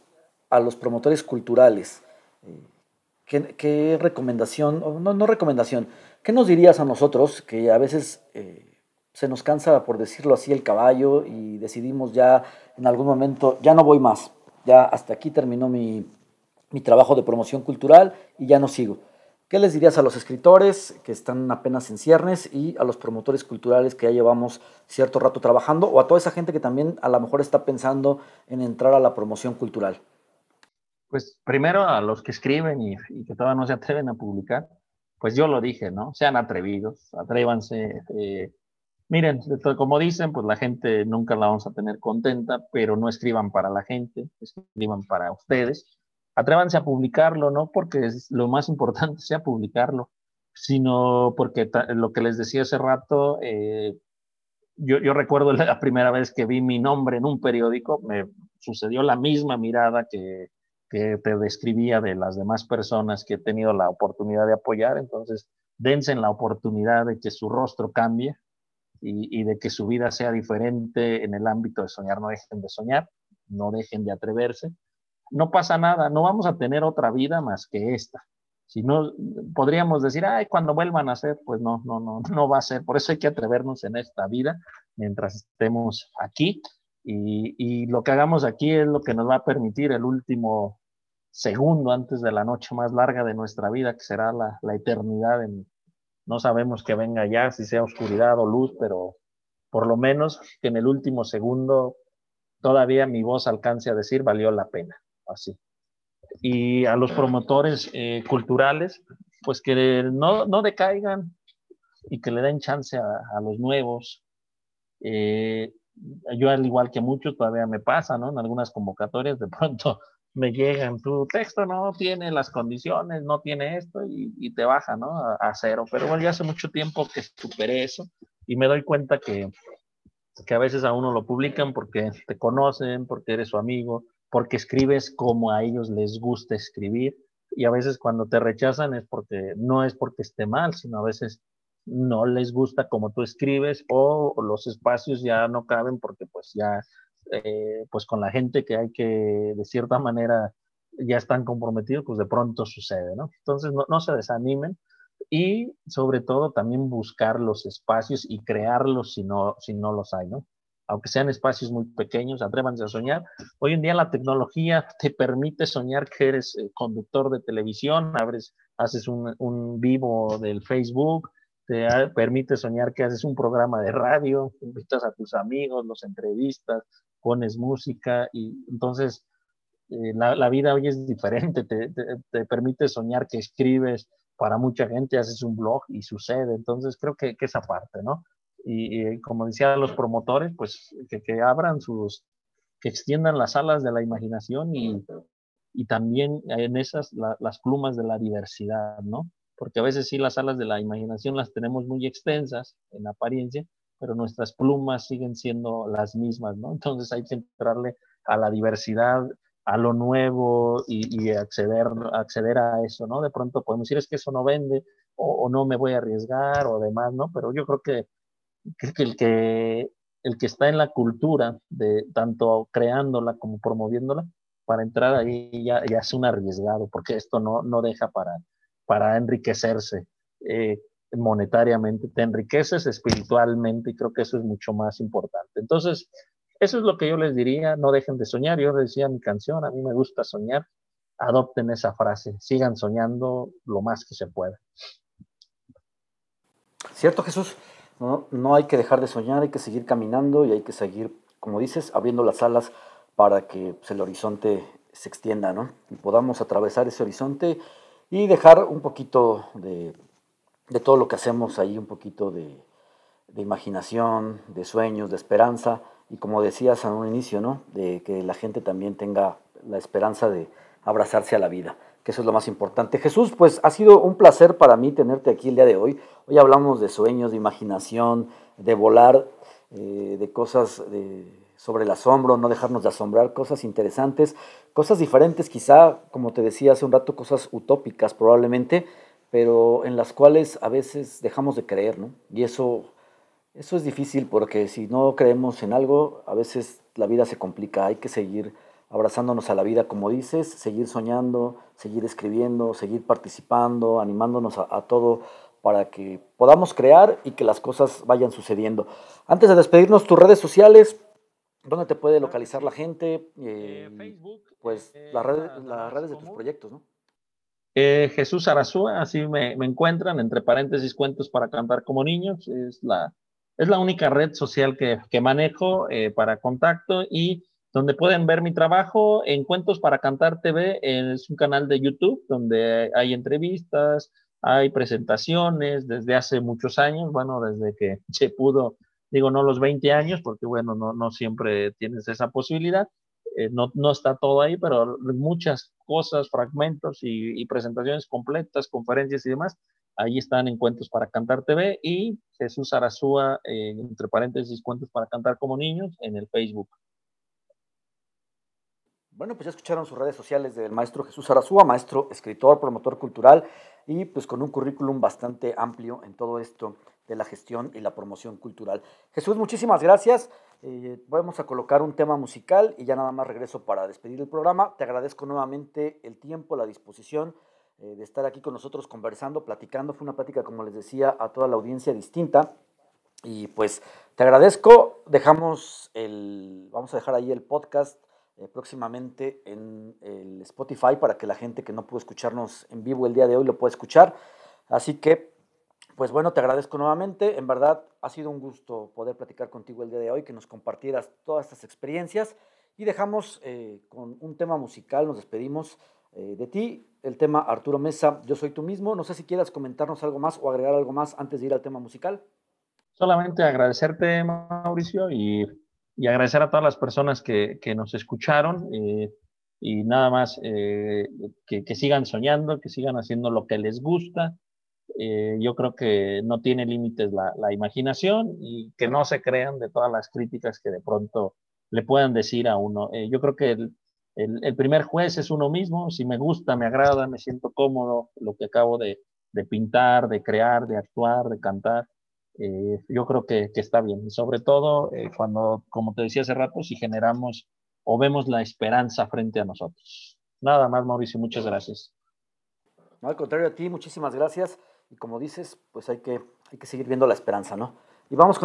a los promotores culturales? Eh, ¿Qué, recomendación, no, no recomendación, qué nos dirías a nosotros que a veces eh, se nos cansa, por decirlo así, el caballo y decidimos ya en algún momento, ya no voy más, ya hasta aquí terminó mi, mi trabajo de promoción cultural y ya no sigo? ¿Qué les dirías a los escritores que están apenas en ciernes y a los promotores culturales que ya llevamos cierto rato trabajando o a toda esa gente que también a lo mejor está pensando en entrar a la promoción cultural? Pues primero a los que escriben y, que todavía no se atreven a publicar, pues yo lo dije, ¿no? Sean atrevidos, atrévanse. Eh, miren, como dicen, pues la gente nunca la vamos a tener contenta, pero no escriban para la gente, escriban para ustedes atrévanse a publicarlo, no porque lo más importante sea publicarlo, sino porque lo que les decía hace rato, eh, yo, recuerdo la primera vez que vi mi nombre en un periódico, me sucedió la misma mirada que, que te describía de las demás personas que he tenido la oportunidad de apoyar, entonces dense en la oportunidad de que su rostro cambie y, y de que su vida sea diferente en el ámbito de soñar, no dejen de soñar, no dejen de atreverse no pasa nada, no vamos a tener otra vida más que esta. Si no, podríamos decir, ay, cuando vuelvan a ser, pues no, no, no, no va a ser. Por eso hay que atrevernos en esta vida mientras estemos aquí. Y, lo que hagamos aquí es lo que nos va a permitir el último segundo antes de la noche más larga de nuestra vida, que será la, eternidad. En, no sabemos que venga ya, si sea oscuridad o luz, pero por lo menos que en el último segundo todavía mi voz alcance a decir valió la pena así. Y a los promotores eh, culturales, pues que no, no, decaigan y que le den chance a, los nuevos. Eh, yo al igual que muchos todavía me pasa, ¿no? En algunas convocatorias de pronto me llegan, tu texto no tiene las condiciones, no tiene esto y, te baja, ¿no? A, a, cero. Pero bueno, ya hace mucho tiempo que superé eso y me doy cuenta que, que a veces a uno lo publican porque te conocen, porque eres su amigo, porque escribes como a ellos les gusta escribir. y a veces cuando te rechazan es porque no es porque esté mal, sino a veces no les gusta como tú escribes o, los espacios ya no caben porque pues ya eh, pues con la gente que hay que de cierta manera ya están comprometidos, pues de pronto sucede, ¿no? Entonces no, no se desanimen y sobre todo también buscar los espacios y crearlos si no, si no los hay, ¿no? Aunque sean espacios muy pequeños, atrévanse a soñar. Hoy en día la tecnología te permite soñar que eres eh, conductor de televisión, haces un, vivo del Facebook, te permite soñar que haces un programa de radio, invitas a tus amigos, los entrevistas, pones música y entonces eh, la, la, vida hoy es diferente, te, te, te, permite soñar que escribes para mucha gente, haces un blog y sucede, entonces creo que, que esa parte, ¿no? Y, como decían los promotores, pues que, que, abran sus, que extiendan las alas de la imaginación y, y también en esas las plumas de la diversidad, ¿no? Porque a veces sí las alas de la imaginación las tenemos muy extensas en apariencia, pero nuestras plumas siguen siendo las mismas, ¿no? Entonces hay que entrarle a la diversidad, a lo nuevo y, y acceder, acceder a eso, ¿no? De pronto podemos decir es que eso no vende o, o no me voy a arriesgar o demás, ¿no? Pero yo creo que que el que el que está en la cultura de tanto creándola como promoviéndola, para entrar ahí ya, ya es un arriesgado, porque esto no, no deja para, para enriquecerse eh, monetariamente, te enriqueces espiritualmente y creo que eso es mucho más importante. Entonces, eso es lo que yo les diría, no dejen de soñar, yo decía mi canción, a mí me gusta soñar, adopten esa frase, sigan soñando lo más que se pueda. ¿Cierto, Jesús? ¿No? hay que dejar de soñar, hay que seguir caminando y hay que seguir, como dices, abriendo las alas para que pues, el horizonte se extienda, ¿no? Y podamos atravesar ese horizonte y dejar un poquito de, todo lo que hacemos ahí, un poquito de, imaginación, de sueños, de esperanza, y como decías en un inicio, ¿no? De que la gente también tenga la esperanza de abrazarse a la vida que eso es lo más importante. Jesús, pues ha sido un placer para mí tenerte aquí el día de hoy. Hoy hablamos de sueños, de imaginación, de volar, eh, de cosas sobre el asombro, no dejarnos de asombrar, cosas interesantes, cosas diferentes, quizá, como te decía hace un rato, cosas utópicas probablemente, pero en las cuales a veces dejamos de creer, ¿no? Y eso, eso es difícil porque si no creemos en algo, a veces la vida se complica, hay que seguir abrazándonos a la vida, como dices, seguir soñando, seguir escribiendo, seguir participando, animándonos a, todo para que podamos crear y que las cosas vayan sucediendo. Antes de despedirnos, tus redes sociales, ¿dónde te puede localizar la gente? Eh, Facebook. Pues eh, las redes, las redes de tus proyectos, ¿no? Eh, Jesús Arazúa, así me, me, encuentran, entre paréntesis, cuentos para cantar como niños. Es la, es la única red social que, que manejo para contacto y donde pueden ver mi trabajo en Cuentos para Cantar TV, es un canal de YouTube donde hay entrevistas, hay presentaciones desde hace muchos años, bueno, desde que se pudo, digo, no los 20 años, porque bueno, no, no siempre tienes esa posibilidad, eh, no, no, está todo ahí, pero muchas cosas, fragmentos y, presentaciones completas, conferencias y demás, ahí están en Cuentos para Cantar TV y Jesús Arazúa, eh, entre paréntesis, Cuentos para Cantar como Niños, en el Facebook. Bueno, pues ya escucharon sus redes sociales del maestro Jesús Arazúa, maestro, escritor, promotor cultural y pues con un currículum bastante amplio en todo esto de la gestión y la promoción cultural. Jesús, muchísimas gracias. Eh, vamos a colocar un tema musical y ya nada más regreso para despedir el programa. Te agradezco nuevamente el tiempo, la disposición eh, de estar aquí con nosotros conversando, platicando. Fue una plática, como les decía, a toda la audiencia distinta. Y pues te agradezco. Dejamos el, vamos a dejar ahí el podcast eh, próximamente en el Spotify para que la gente que no pudo escucharnos en vivo el día de hoy lo pueda escuchar. Así que, pues bueno, te agradezco nuevamente. En verdad, ha sido un gusto poder platicar contigo el día de hoy, que nos compartieras todas estas experiencias. Y dejamos eh, con un tema musical, nos despedimos eh, de ti, el tema Arturo Mesa, Yo Soy Tú Mismo. No sé si quieras comentarnos algo más o agregar algo más antes de ir al tema musical. Solamente agradecerte, Mauricio, y y agradecer a todas las personas que, que nos escucharon eh, y nada más eh, que, que, sigan soñando, que sigan haciendo lo que les gusta. Eh, yo creo que no tiene límites la, la, imaginación y que no se crean de todas las críticas que de pronto le puedan decir a uno. yo creo que el, primer juez es uno mismo, si me gusta, me agrada, me siento cómodo, lo que acabo de, pintar, de crear, de actuar, de cantar, eh, yo creo que, está bien. Y sobre todo eh, cuando, como te decía hace rato, si generamos o vemos la esperanza frente a nosotros. Nada más, Mauricio, muchas gracias. No, al contrario a ti, muchísimas gracias. Y como dices, pues hay que, hay que seguir viendo la esperanza, ¿no? Y vamos con